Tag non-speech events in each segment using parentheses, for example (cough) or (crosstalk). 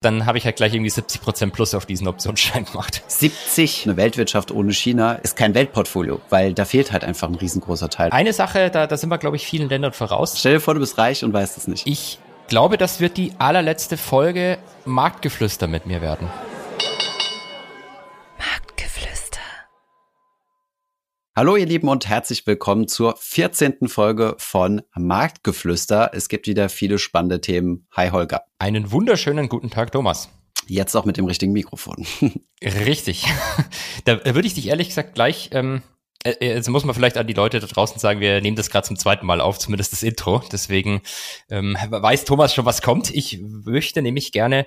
dann habe ich halt gleich irgendwie 70 Prozent plus auf diesen Optionsschein gemacht. 70, eine Weltwirtschaft ohne China ist kein Weltportfolio, weil da fehlt halt einfach ein riesengroßer Teil. Eine Sache, da, da sind wir, glaube ich, vielen Ländern voraus. Stell dir vor, du bist reich und weißt es nicht. Ich glaube, das wird die allerletzte Folge Marktgeflüster mit mir werden. Hallo ihr Lieben und herzlich willkommen zur 14. Folge von Marktgeflüster. Es gibt wieder viele spannende Themen. Hi Holger. Einen wunderschönen guten Tag, Thomas. Jetzt auch mit dem richtigen Mikrofon. (laughs) Richtig. (laughs) da würde ich dich ehrlich gesagt gleich, ähm, äh, äh, jetzt muss man vielleicht an die Leute da draußen sagen, wir nehmen das gerade zum zweiten Mal auf, zumindest das Intro. Deswegen ähm, weiß Thomas schon, was kommt. Ich möchte nämlich gerne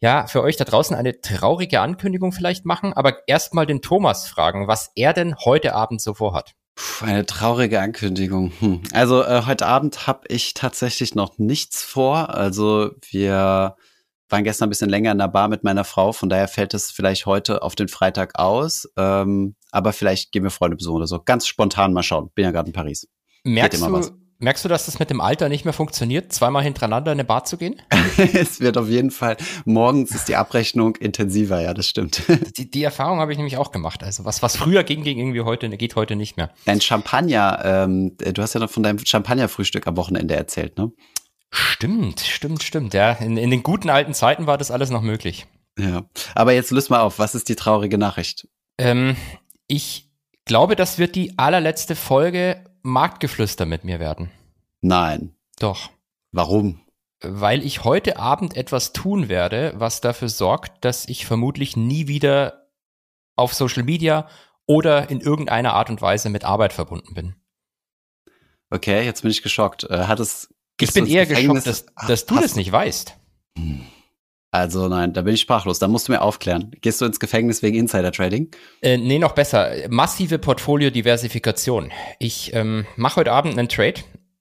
ja, für euch da draußen eine traurige Ankündigung vielleicht machen, aber erstmal den Thomas fragen, was er denn heute Abend so vorhat. Puh, eine traurige Ankündigung. Hm. Also äh, heute Abend habe ich tatsächlich noch nichts vor. Also wir waren gestern ein bisschen länger in der Bar mit meiner Frau, von daher fällt es vielleicht heute auf den Freitag aus. Ähm, aber vielleicht gehen wir Freunde besuchen oder so. Ganz spontan mal schauen. Bin ja gerade in Paris. Merkst du, was. Merkst du, dass das mit dem Alter nicht mehr funktioniert, zweimal hintereinander in eine Bar zu gehen? (laughs) es wird auf jeden Fall, morgens ist die Abrechnung intensiver, ja, das stimmt. (laughs) die, die Erfahrung habe ich nämlich auch gemacht. Also was, was früher ging, ging irgendwie heute, geht heute nicht mehr. Dein Champagner, ähm, du hast ja noch von deinem Champagnerfrühstück am Wochenende erzählt, ne? Stimmt, stimmt, stimmt. Ja, in, in den guten alten Zeiten war das alles noch möglich. Ja, aber jetzt löst mal auf, was ist die traurige Nachricht? Ähm, ich glaube, das wird die allerletzte Folge Marktgeflüster mit mir werden. Nein. Doch. Warum? Weil ich heute Abend etwas tun werde, was dafür sorgt, dass ich vermutlich nie wieder auf Social Media oder in irgendeiner Art und Weise mit Arbeit verbunden bin. Okay, jetzt bin ich geschockt. Äh, hat es. Ich bin eher geschockt, dass, dass du das nicht weißt. Hm. Also nein, da bin ich sprachlos. Da musst du mir aufklären. Gehst du ins Gefängnis wegen Insider-Trading? Äh, nee, noch besser. Massive Portfolio-Diversifikation. Ich ähm, mache heute Abend einen Trade,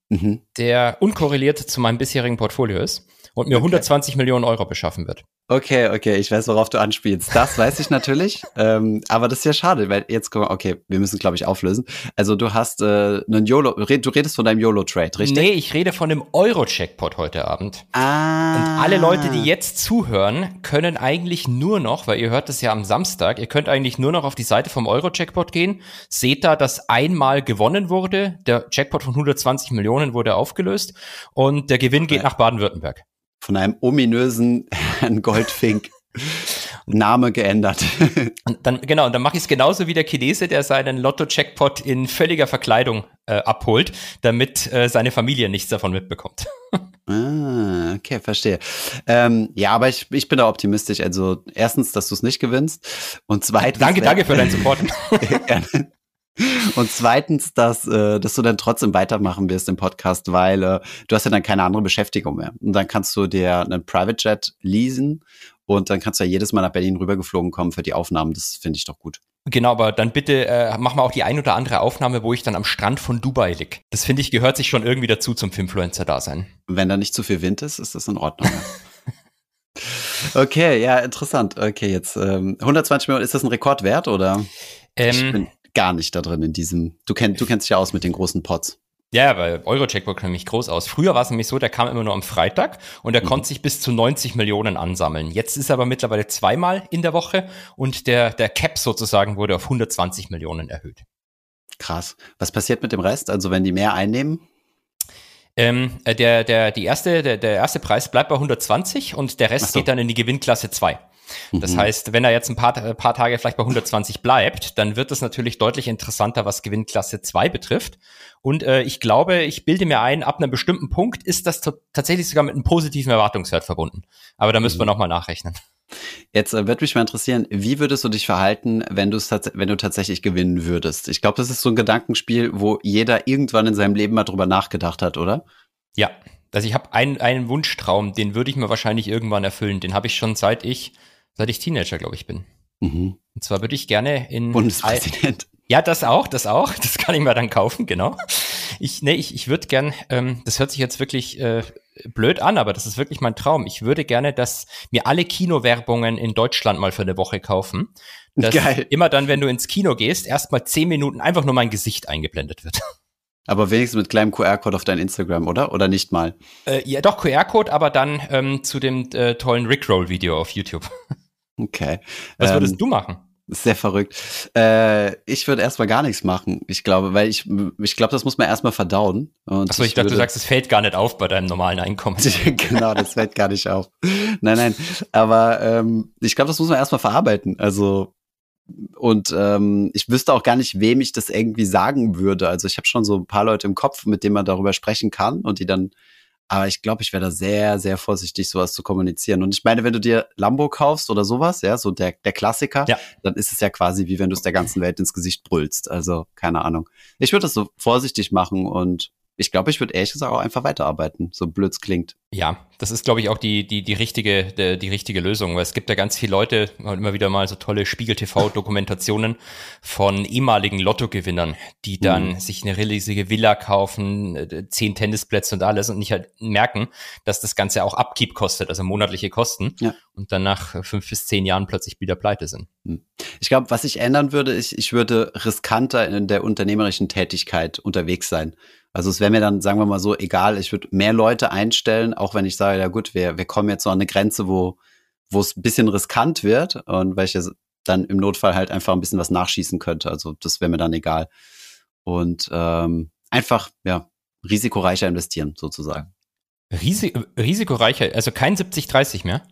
mhm. der unkorreliert zu meinem bisherigen Portfolio ist und mir okay. 120 Millionen Euro beschaffen wird. Okay, okay, ich weiß, worauf du anspielst. Das weiß ich natürlich, (laughs) ähm, aber das ist ja schade, weil jetzt guck mal, okay, wir müssen, glaube ich, auflösen. Also du hast äh, einen YOLO, du redest von deinem YOLO-Trade, richtig? Nee, ich rede von dem Euro-Checkpot heute Abend. Ah. Und alle Leute, die jetzt zuhören, können eigentlich nur noch, weil ihr hört das ja am Samstag, ihr könnt eigentlich nur noch auf die Seite vom Euro-Checkpot gehen, seht da, dass einmal gewonnen wurde, der Checkpot von 120 Millionen wurde aufgelöst und der Gewinn geht nach Baden-Württemberg von einem ominösen (laughs) Herrn Goldfink Name geändert. Und dann, genau, und dann mache ich es genauso wie der Chinese, der seinen Lotto-Checkpot in völliger Verkleidung äh, abholt, damit äh, seine Familie nichts davon mitbekommt. (laughs) ah, okay, verstehe. Ähm, ja, aber ich, ich bin da optimistisch. Also erstens, dass du es nicht gewinnst und zweitens. Danke, danke für deinen Support. (laughs) Und zweitens, dass, äh, dass du dann trotzdem weitermachen wirst im Podcast, weil äh, du hast ja dann keine andere Beschäftigung mehr. Und dann kannst du dir einen Private Jet leasen und dann kannst du ja jedes Mal nach Berlin rübergeflogen kommen für die Aufnahmen. Das finde ich doch gut. Genau, aber dann bitte äh, mach mal auch die ein oder andere Aufnahme, wo ich dann am Strand von Dubai lieg. Das finde ich gehört sich schon irgendwie dazu zum Filmfluencer-Dasein. Wenn da nicht zu viel Wind ist, ist das in Ordnung. (laughs) okay, ja, interessant. Okay, jetzt ähm, 120 Millionen, ist das ein Rekordwert oder? Ähm, gar nicht da drin in diesem. Du, kenn, du kennst dich ja aus mit den großen Pots. Ja, weil Euro-Checkbook kam nämlich groß aus. Früher war es nämlich so, der kam immer nur am Freitag und der mhm. konnte sich bis zu 90 Millionen ansammeln. Jetzt ist er aber mittlerweile zweimal in der Woche und der, der Cap sozusagen wurde auf 120 Millionen erhöht. Krass. Was passiert mit dem Rest? Also wenn die mehr einnehmen? Ähm, äh, der, der, die erste, der, der erste Preis bleibt bei 120 und der Rest so. geht dann in die Gewinnklasse 2. Das mhm. heißt, wenn er jetzt ein paar, ein paar Tage vielleicht bei 120 bleibt, dann wird es natürlich deutlich interessanter, was Gewinnklasse 2 betrifft. Und äh, ich glaube, ich bilde mir ein, ab einem bestimmten Punkt ist das tatsächlich sogar mit einem positiven Erwartungswert verbunden. Aber da müssen mhm. wir nochmal nachrechnen. Jetzt äh, würde mich mal interessieren, wie würdest du dich verhalten, wenn, wenn du tatsächlich gewinnen würdest? Ich glaube, das ist so ein Gedankenspiel, wo jeder irgendwann in seinem Leben mal drüber nachgedacht hat, oder? Ja, also ich habe einen, einen Wunschtraum, den würde ich mir wahrscheinlich irgendwann erfüllen. Den habe ich schon seit ich seit ich Teenager, glaube ich, bin. Mhm. Und zwar würde ich gerne in Bundespräsident. Ja, das auch, das auch. Das kann ich mir dann kaufen, genau. Ich, nee, ich, ich würde gern, ähm, das hört sich jetzt wirklich äh, blöd an, aber das ist wirklich mein Traum. Ich würde gerne, dass mir alle Kinowerbungen in Deutschland mal für eine Woche kaufen. Dass Geil. immer dann, wenn du ins Kino gehst, erstmal zehn Minuten einfach nur mein Gesicht eingeblendet wird. (laughs) Aber wenigstens mit kleinem QR-Code auf dein Instagram, oder? Oder nicht mal? Äh, ja, doch, QR-Code, aber dann ähm, zu dem äh, tollen Rickroll-Video auf YouTube. Okay. Was würdest ähm, du machen? Sehr verrückt. Äh, ich würde erstmal gar nichts machen. Ich glaube, weil ich, ich glaube, das muss man erstmal verdauen. Achso, ich, ich dachte, du sagst, es fällt gar nicht auf bei deinem normalen Einkommen. (laughs) genau, das fällt gar nicht auf. Nein, nein. Aber ähm, ich glaube, das muss man erstmal verarbeiten. Also und ähm, ich wüsste auch gar nicht, wem ich das irgendwie sagen würde. Also ich habe schon so ein paar Leute im Kopf, mit denen man darüber sprechen kann und die dann aber ich glaube, ich wäre da sehr, sehr vorsichtig, sowas zu kommunizieren. Und ich meine, wenn du dir Lambo kaufst oder sowas, ja, so der, der Klassiker, ja. dann ist es ja quasi wie wenn du es der ganzen Welt ins Gesicht brüllst. Also, keine Ahnung. Ich würde das so vorsichtig machen und ich glaube, ich würde ehrlich gesagt auch einfach weiterarbeiten, so blöd klingt. Ja, das ist, glaube ich, auch die, die, die, richtige, die, die richtige Lösung, weil es gibt ja ganz viele Leute, immer wieder mal so tolle Spiegel-TV-Dokumentationen von ehemaligen Lottogewinnern, die dann mhm. sich eine riesige Villa kaufen, äh, zehn Tennisplätze und alles und nicht halt merken, dass das Ganze auch Abkeep kostet, also monatliche Kosten ja. und dann nach fünf bis zehn Jahren plötzlich wieder pleite sind. Mhm. Ich glaube, was ich ändern würde, ist, ich würde riskanter in der unternehmerischen Tätigkeit unterwegs sein. Also es wäre mir dann, sagen wir mal so, egal, ich würde mehr Leute einstellen, auch wenn ich sage, ja gut, wir, wir kommen jetzt so an eine Grenze, wo wo es ein bisschen riskant wird und weil ich dann im Notfall halt einfach ein bisschen was nachschießen könnte. Also das wäre mir dann egal. Und ähm, einfach, ja, risikoreicher investieren, sozusagen. Risik risikoreicher, also kein 70-30 mehr?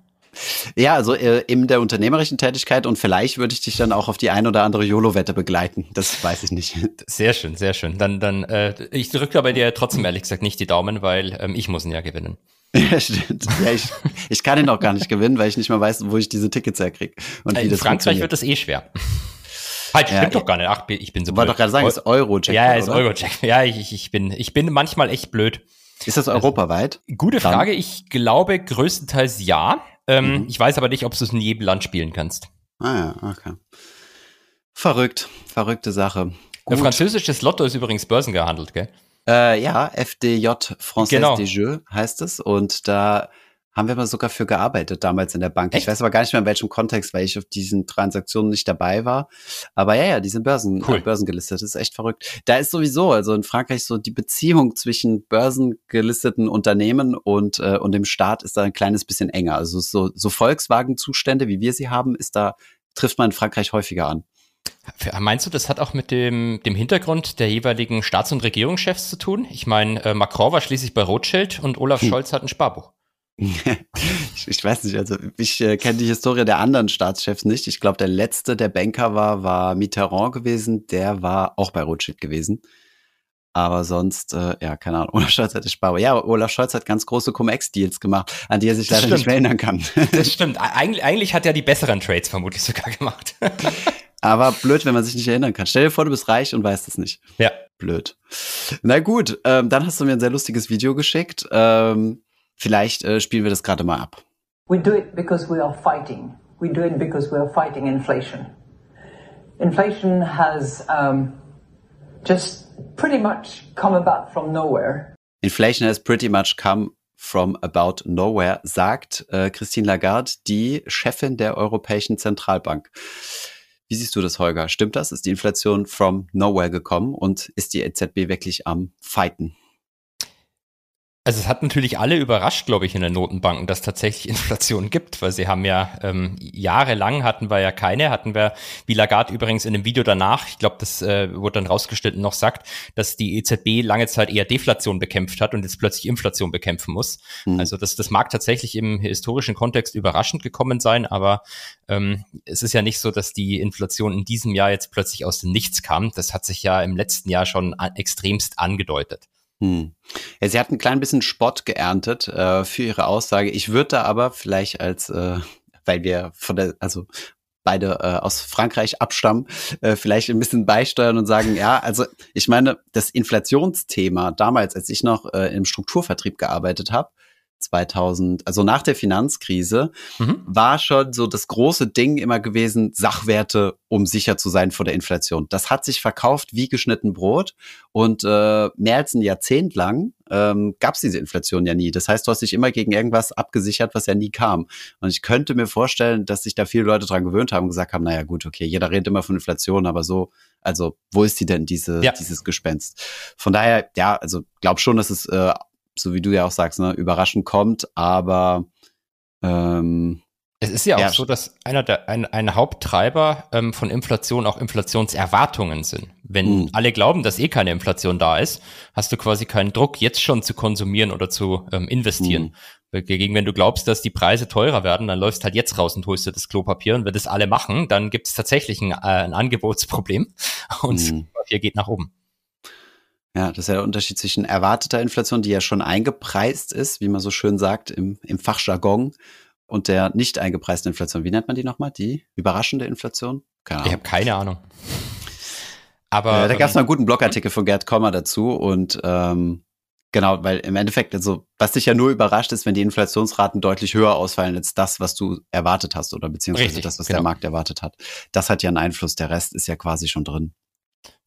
Ja, also äh, in der unternehmerischen Tätigkeit und vielleicht würde ich dich dann auch auf die ein oder andere YOLO-Wette begleiten. Das weiß ich nicht. (laughs) Sehr schön, sehr schön. Dann, dann, äh, ich drücke aber dir trotzdem ehrlich gesagt nicht die Daumen, weil ähm, ich muss ihn ja gewinnen. (laughs) Ja, stimmt. Ja, ich, ich kann ihn auch gar nicht gewinnen, weil ich nicht mal weiß, wo ich diese Tickets herkriege. Und In Frankreich wird das eh schwer. Halt, stimmt ja, doch gar nicht. Ach, ich bin so blöd. Wollte doch gerade sagen, es ist Euro-Check. Ja, es ist Euro-Check. Ja, ich, ich, bin, ich bin manchmal echt blöd. Ist das europaweit? Also, gute Frage. Ich glaube größtenteils ja. Ähm, mhm. Ich weiß aber nicht, ob du es in jedem Land spielen kannst. Ah ja, okay. Verrückt, verrückte Sache. Gut. Französisches Lotto ist übrigens börsengehandelt, gell? Äh, ja, FDJ Française genau. des Jeux heißt es. Und da haben wir mal sogar für gearbeitet damals in der Bank. Echt? Ich weiß aber gar nicht mehr in welchem Kontext, weil ich auf diesen Transaktionen nicht dabei war. Aber ja, ja, die sind Börsen, cool. äh, börsengelistet. Das ist echt verrückt. Da ist sowieso, also in Frankreich so die Beziehung zwischen börsengelisteten Unternehmen und, äh, und dem Staat ist da ein kleines bisschen enger. Also so, so Volkswagen-Zustände, wie wir sie haben, ist da, trifft man in Frankreich häufiger an. Meinst du, das hat auch mit dem, dem Hintergrund der jeweiligen Staats- und Regierungschefs zu tun? Ich meine, äh, Macron war schließlich bei Rothschild und Olaf hm. Scholz hat ein Sparbuch. Ich, weiß nicht, also ich äh, kenne die Historie der anderen Staatschefs nicht. Ich glaube, der letzte, der Banker war, war Mitterrand gewesen. Der war auch bei Rothschild gewesen. Aber sonst, äh, ja, keine Ahnung, (laughs) Olaf Scholz hatte Sparbuch. Ja, Olaf Scholz hat ganz große Cum-Ex-Deals gemacht, an die er sich leider nicht mehr erinnern kann. Das (laughs) stimmt. Eig eigentlich hat er die besseren Trades vermutlich sogar gemacht. (laughs) Aber blöd, wenn man sich nicht erinnern kann. Stell dir vor, du bist reich und weißt es nicht. Ja. Blöd. Na gut, ähm, dann hast du mir ein sehr lustiges Video geschickt. Ähm, Vielleicht äh, spielen wir das gerade mal ab. We do it because we are fighting. We do it because we are fighting inflation. Inflation has um, just pretty much come about from nowhere. Inflation has pretty much come from about nowhere, sagt äh, Christine Lagarde, die Chefin der Europäischen Zentralbank. Wie siehst du das, Holger? Stimmt das? Ist die Inflation from nowhere gekommen und ist die EZB wirklich am Fighten? Also es hat natürlich alle überrascht, glaube ich, in den Notenbanken, dass tatsächlich (laughs) Inflation gibt, weil sie haben ja ähm, jahrelang hatten wir ja keine, hatten wir, wie Lagarde übrigens in dem Video danach, ich glaube, das äh, wurde dann rausgestellt und noch sagt, dass die EZB lange Zeit eher Deflation bekämpft hat und jetzt plötzlich Inflation bekämpfen muss. Mhm. Also das, das mag tatsächlich im historischen Kontext überraschend gekommen sein, aber ähm, es ist ja nicht so, dass die Inflation in diesem Jahr jetzt plötzlich aus dem Nichts kam. Das hat sich ja im letzten Jahr schon extremst angedeutet. Hm. Ja, sie hat ein klein bisschen Spott geerntet äh, für ihre Aussage. Ich würde da aber vielleicht als, äh, weil wir von der, also beide äh, aus Frankreich abstammen, äh, vielleicht ein bisschen beisteuern und sagen, ja, also ich meine, das Inflationsthema damals, als ich noch äh, im Strukturvertrieb gearbeitet habe, 2000, also nach der Finanzkrise, mhm. war schon so das große Ding immer gewesen, Sachwerte, um sicher zu sein vor der Inflation. Das hat sich verkauft wie geschnitten Brot und äh, mehr als ein Jahrzehnt lang ähm, gab es diese Inflation ja nie. Das heißt, du hast dich immer gegen irgendwas abgesichert, was ja nie kam. Und ich könnte mir vorstellen, dass sich da viele Leute dran gewöhnt haben und gesagt haben, naja gut, okay, jeder redet immer von Inflation, aber so, also wo ist die denn, diese, ja. dieses Gespenst? Von daher, ja, also glaub schon, dass es äh, so wie du ja auch sagst, ne, überraschend kommt, aber ähm, es ist ja auch ja. so, dass einer der ein, ein Haupttreiber ähm, von Inflation auch Inflationserwartungen sind. Wenn mhm. alle glauben, dass eh keine Inflation da ist, hast du quasi keinen Druck, jetzt schon zu konsumieren oder zu ähm, investieren. Mhm. Gegen wenn du glaubst, dass die Preise teurer werden, dann läufst halt jetzt raus und holst dir das Klopapier. Und wenn das alle machen, dann gibt es tatsächlich ein, äh, ein Angebotsproblem (laughs) und mhm. Klopapier geht nach oben. Ja, das ist ja der Unterschied zwischen erwarteter Inflation, die ja schon eingepreist ist, wie man so schön sagt im, im Fachjargon, und der nicht eingepreisten Inflation. Wie nennt man die nochmal? Die überraschende Inflation? Keine Ahnung. Ich habe keine Ahnung. Aber ja, da gab es mal einen guten Blogartikel von Gerd Kommer dazu und ähm, genau, weil im Endeffekt, also was dich ja nur überrascht ist, wenn die Inflationsraten deutlich höher ausfallen als das, was du erwartet hast oder beziehungsweise Richtig, das, was genau. der Markt erwartet hat. Das hat ja einen Einfluss. Der Rest ist ja quasi schon drin.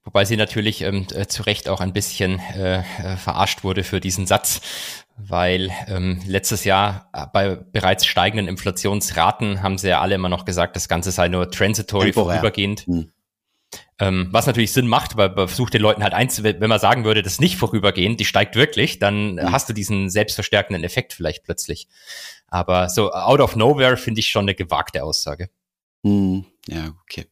Wobei sie natürlich ähm, äh, zu Recht auch ein bisschen äh, äh, verarscht wurde für diesen Satz, weil ähm, letztes Jahr äh, bei bereits steigenden Inflationsraten haben sie ja alle immer noch gesagt, das Ganze sei nur transitory, Temporär. vorübergehend. Hm. Ähm, was natürlich Sinn macht, weil man versucht den Leuten halt eins, wenn man sagen würde, das nicht vorübergehend, die steigt wirklich, dann hm. hast du diesen selbstverstärkenden Effekt vielleicht plötzlich. Aber so out of nowhere finde ich schon eine gewagte Aussage. Hm. Ja, okay.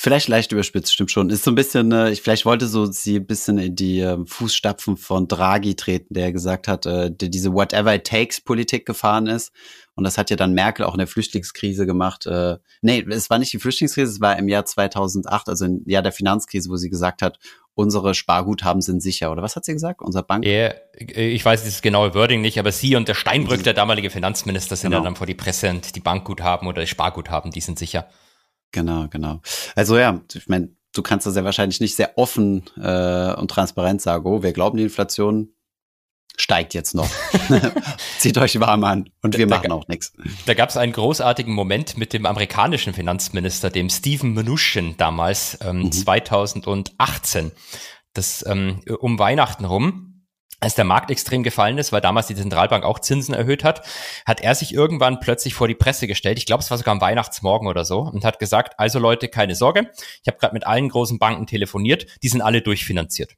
Vielleicht leicht überspitzt, stimmt schon. Ist so ein bisschen, äh, ich vielleicht wollte so sie ein bisschen in die äh, Fußstapfen von Draghi treten, der gesagt hat, äh, der diese Whatever it takes Politik gefahren ist. Und das hat ja dann Merkel auch in der Flüchtlingskrise gemacht. Äh, nee, es war nicht die Flüchtlingskrise, es war im Jahr 2008, also im Jahr der Finanzkrise, wo sie gesagt hat, unsere Sparguthaben sind sicher. Oder was hat sie gesagt? Unser Bank? Ja, ich weiß das genaue Wording nicht, aber sie und der Steinbrück, der damalige Finanzminister, sind genau. ja dann vor die Presse und die Bankguthaben oder die Sparguthaben, die sind sicher. Genau, genau. Also ja, ich meine, du kannst das ja wahrscheinlich nicht sehr offen äh, und transparent sagen, oh, wir glauben, die Inflation steigt jetzt noch. (laughs) (laughs) Zieht euch warm an und wir da, machen auch nichts. Da gab es einen großartigen Moment mit dem amerikanischen Finanzminister, dem Steven Mnuchin damals, ähm, mhm. 2018. Das ähm, um Weihnachten rum als der Markt extrem gefallen ist, weil damals die Zentralbank auch Zinsen erhöht hat, hat er sich irgendwann plötzlich vor die Presse gestellt. Ich glaube, es war sogar am Weihnachtsmorgen oder so und hat gesagt, also Leute, keine Sorge, ich habe gerade mit allen großen Banken telefoniert, die sind alle durchfinanziert.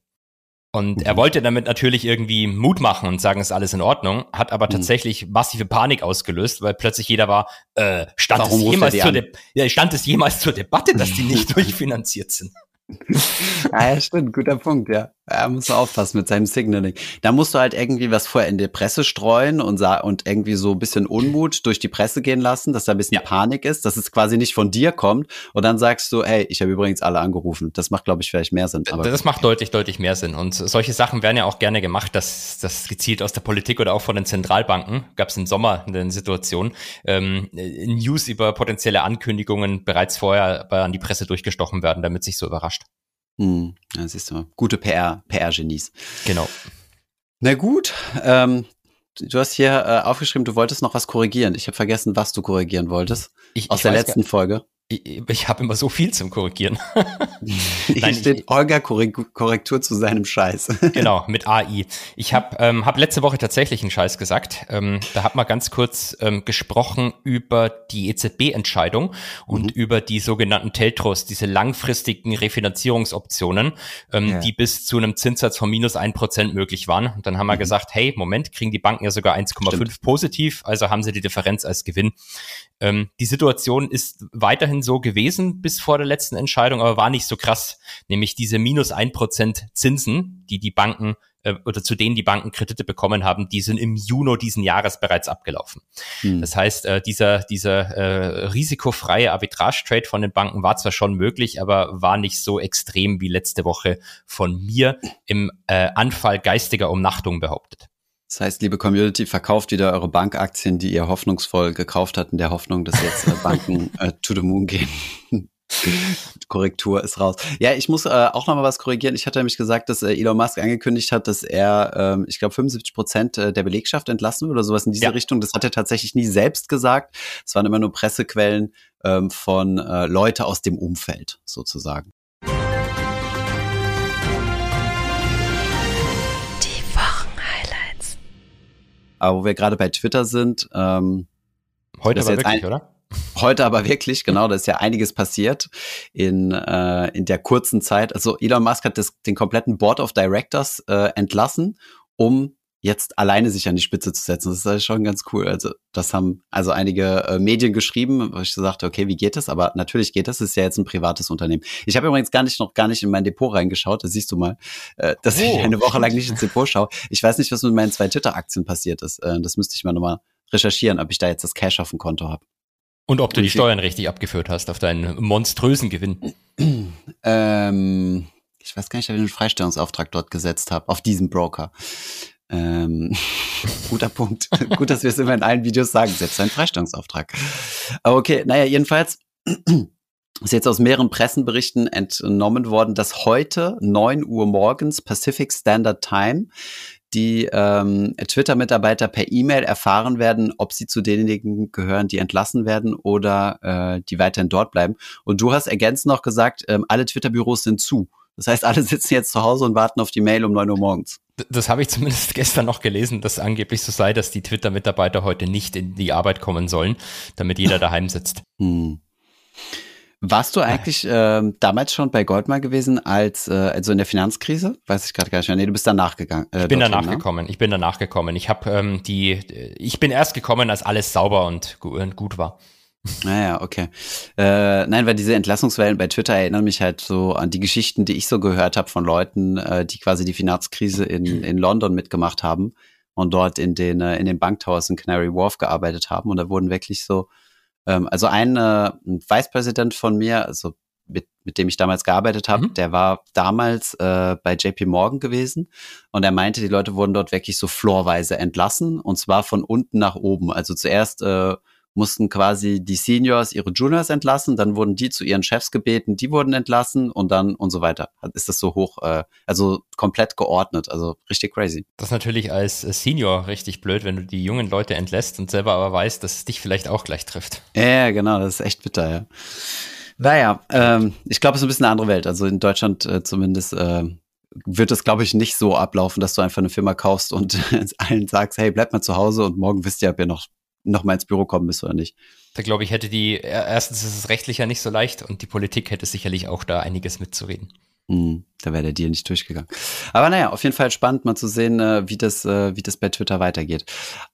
Und mhm. er wollte damit natürlich irgendwie Mut machen und sagen, ist alles in Ordnung, hat aber mhm. tatsächlich massive Panik ausgelöst, weil plötzlich jeder war, äh, stand, es jemals zur ja, stand es jemals zur Debatte, dass die (laughs) nicht durchfinanziert sind? (laughs) ja, stimmt, guter Punkt, ja. Er muss aufpassen mit seinem Signaling. Da musst du halt irgendwie was vorher in die Presse streuen und, und irgendwie so ein bisschen Unmut durch die Presse gehen lassen, dass da ein bisschen ja. Panik ist, dass es quasi nicht von dir kommt. Und dann sagst du, hey, ich habe übrigens alle angerufen. Das macht, glaube ich, vielleicht mehr Sinn. Aber das macht deutlich, deutlich mehr Sinn. Und solche Sachen werden ja auch gerne gemacht, dass das gezielt aus der Politik oder auch von den Zentralbanken, gab es im Sommer eine Situation, ähm, News über potenzielle Ankündigungen bereits vorher an die Presse durchgestochen werden, damit sich so überrascht. Hm, ja, siehst du, gute PR, PR-Genies. Genau. Na gut, ähm, du hast hier äh, aufgeschrieben, du wolltest noch was korrigieren. Ich habe vergessen, was du korrigieren wolltest. Ich, aus ich der letzten Folge ich, ich habe immer so viel zum Korrigieren. (laughs) Hier steht Olga Korrektur zu seinem Scheiß. (laughs) genau, mit AI. Ich habe ähm, hab letzte Woche tatsächlich einen Scheiß gesagt. Ähm, da hat man ganz kurz ähm, gesprochen über die EZB-Entscheidung und mhm. über die sogenannten Teltros, diese langfristigen Refinanzierungsoptionen, ähm, ja. die bis zu einem Zinssatz von minus ein Prozent möglich waren. Und dann haben wir mhm. gesagt, hey, Moment, kriegen die Banken ja sogar 1,5 positiv, also haben sie die Differenz als Gewinn. Ähm, die Situation ist weiterhin so gewesen bis vor der letzten Entscheidung, aber war nicht so krass. Nämlich diese minus ein Prozent Zinsen, die die Banken äh, oder zu denen die Banken Kredite bekommen haben, die sind im Juni diesen Jahres bereits abgelaufen. Hm. Das heißt, äh, dieser, dieser äh, risikofreie Arbitrage-Trade von den Banken war zwar schon möglich, aber war nicht so extrem wie letzte Woche von mir im äh, Anfall geistiger Umnachtung behauptet. Das heißt, liebe Community, verkauft wieder eure Bankaktien, die ihr hoffnungsvoll gekauft habt, in der Hoffnung, dass jetzt äh, Banken (laughs) äh, to the moon gehen. (laughs) Korrektur ist raus. Ja, ich muss äh, auch noch mal was korrigieren. Ich hatte nämlich gesagt, dass äh, Elon Musk angekündigt hat, dass er, ähm, ich glaube, 75 Prozent äh, der Belegschaft entlassen oder sowas in diese ja. Richtung. Das hat er tatsächlich nie selbst gesagt. Es waren immer nur Pressequellen ähm, von äh, Leute aus dem Umfeld sozusagen. Aber wo wir gerade bei Twitter sind, ähm, heute aber wirklich, oder? Heute aber wirklich, genau, da ist ja einiges passiert in, äh, in der kurzen Zeit. Also Elon Musk hat das, den kompletten Board of Directors äh, entlassen, um jetzt alleine sich an die Spitze zu setzen. Das ist schon ganz cool. Also das haben also einige äh, Medien geschrieben, wo ich so sagte, okay, wie geht das? Aber natürlich geht das. Das ist ja jetzt ein privates Unternehmen. Ich habe übrigens gar nicht noch gar nicht in mein Depot reingeschaut. Da siehst du mal, äh, dass oh. ich eine Woche lang nicht (laughs) ins Depot schaue. Ich weiß nicht, was mit meinen zwei Twitter-Aktien passiert ist. Äh, das müsste ich mal nochmal recherchieren, ob ich da jetzt das Cash auf dem Konto habe. Und ob du die Steuern richtig abgeführt hast auf deinen monströsen Gewinn. (clears throat) Ähm, ich weiß gar nicht, ob ich einen Freistellungsauftrag dort gesetzt habe, auf diesen Broker. Ähm, (laughs) guter Punkt. Gut, dass wir es immer in allen Videos sagen, setzt einen Freistellungsauftrag. Okay, naja, jedenfalls (clears throat) ist jetzt aus mehreren Pressenberichten entnommen worden, dass heute 9 Uhr morgens Pacific Standard Time die ähm, Twitter-Mitarbeiter per E-Mail erfahren werden, ob sie zu denjenigen gehören, die entlassen werden oder äh, die weiterhin dort bleiben. Und du hast ergänzend noch gesagt, ähm, alle Twitter-Büros sind zu. Das heißt, alle sitzen jetzt zu Hause und warten auf die Mail um neun Uhr morgens. Das habe ich zumindest (laughs) gestern noch gelesen, dass angeblich so sei, dass die Twitter-Mitarbeiter heute nicht in die Arbeit kommen sollen, damit jeder (laughs) daheim sitzt. Hm. Warst du eigentlich äh, damals schon bei Goldman gewesen, als äh, also in der Finanzkrise? Weiß ich gerade gar nicht mehr. Nee, du bist danach gegangen. Äh, ich bin danach ne? gekommen. Ich bin danach gekommen. Ich habe ähm, die, ich bin erst gekommen, als alles sauber und, und gut war. Naja, ah okay. Äh, nein, weil diese Entlassungswellen bei Twitter erinnern mich halt so an die Geschichten, die ich so gehört habe von Leuten, äh, die quasi die Finanzkrise in, in London mitgemacht haben und dort in den, äh, in den Banktowers in Canary Wharf gearbeitet haben. Und da wurden wirklich so ähm, also ein, äh, ein Vicepräsident von mir, also mit, mit dem ich damals gearbeitet habe, mhm. der war damals äh, bei JP Morgan gewesen und er meinte, die Leute wurden dort wirklich so floorweise entlassen und zwar von unten nach oben. Also zuerst äh, mussten quasi die Seniors ihre Juniors entlassen, dann wurden die zu ihren Chefs gebeten, die wurden entlassen und dann und so weiter. Ist das so hoch, äh, also komplett geordnet, also richtig crazy. Das ist natürlich als Senior richtig blöd, wenn du die jungen Leute entlässt und selber aber weißt, dass es dich vielleicht auch gleich trifft. Ja, genau, das ist echt bitter, ja. Naja, ähm, ich glaube, es ist ein bisschen eine andere Welt. Also in Deutschland äh, zumindest äh, wird es, glaube ich, nicht so ablaufen, dass du einfach eine Firma kaufst und (laughs) allen sagst, hey, bleib mal zu Hause und morgen wisst ihr, ob ihr noch noch mal ins Büro kommen müsst oder nicht. Da glaube ich, hätte die, erstens ist es rechtlich ja nicht so leicht und die Politik hätte sicherlich auch da einiges mitzureden. Mm, da wäre der Deal nicht durchgegangen. Aber naja, auf jeden Fall spannend mal zu sehen, äh, wie das, äh, wie das bei Twitter weitergeht.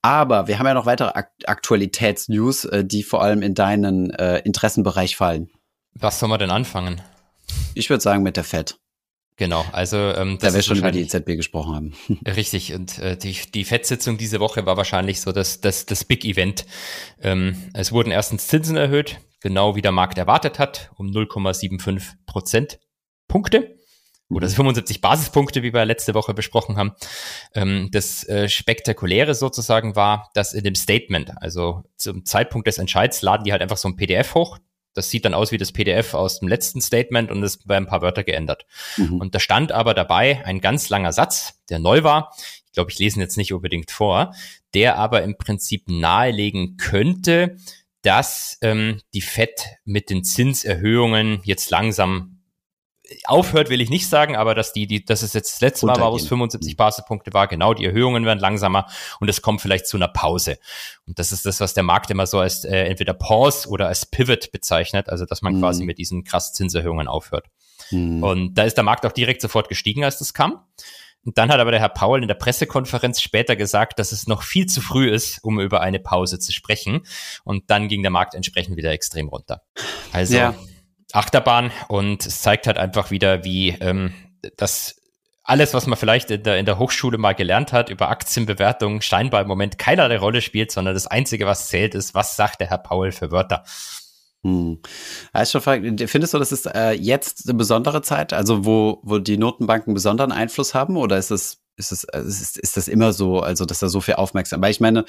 Aber wir haben ja noch weitere Aktualitätsnews, äh, die vor allem in deinen Interessenbereich fallen. Was soll man denn anfangen? Ich würde sagen mit der Fed. Genau, also ähm, da wir schon über die EZB gesprochen haben. (laughs) Richtig, und äh, die, die FED-Sitzung diese Woche war wahrscheinlich so das, das, das Big Event. Ähm, es wurden erstens Zinsen erhöht, genau wie der Markt erwartet hat, um 0,75 Prozent Punkte oder 75 mhm. Basispunkte, wie wir letzte Woche besprochen haben. Ähm, das äh, Spektakuläre sozusagen war, dass in dem Statement, also zum Zeitpunkt des Entscheids, laden die halt einfach so ein PDF hoch. Das sieht dann aus wie das PDF aus dem letzten Statement und es werden ein paar Wörter geändert. Mhm. Und da stand aber dabei ein ganz langer Satz, der neu war. Ich glaube, ich lese ihn jetzt nicht unbedingt vor, der aber im Prinzip nahelegen könnte, dass ähm, die FED mit den Zinserhöhungen jetzt langsam aufhört, will ich nicht sagen, aber dass die, die, dass es jetzt das letzte Mal war, wo es 75 mhm. Basispunkte war, genau, die Erhöhungen werden langsamer und es kommt vielleicht zu einer Pause. Und das ist das, was der Markt immer so als äh, entweder Pause oder als Pivot bezeichnet, also dass man mhm. quasi mit diesen krassen Zinserhöhungen aufhört. Mhm. Und da ist der Markt auch direkt sofort gestiegen, als das kam. Und dann hat aber der Herr Paul in der Pressekonferenz später gesagt, dass es noch viel zu früh ist, um über eine Pause zu sprechen. Und dann ging der Markt entsprechend wieder extrem runter. Also ja. Achterbahn und es zeigt halt einfach wieder, wie ähm, das alles, was man vielleicht in der, in der Hochschule mal gelernt hat über Aktienbewertungen, scheinbar im Moment keinerlei Rolle spielt, sondern das Einzige, was zählt, ist, was sagt der Herr Paul für Wörter. Hm. Also findest du, das ist äh, jetzt eine besondere Zeit, also wo, wo die Notenbanken besonderen Einfluss haben oder ist es ist es, ist, ist das immer so, also dass da so viel Aufmerksamkeit, weil ich meine,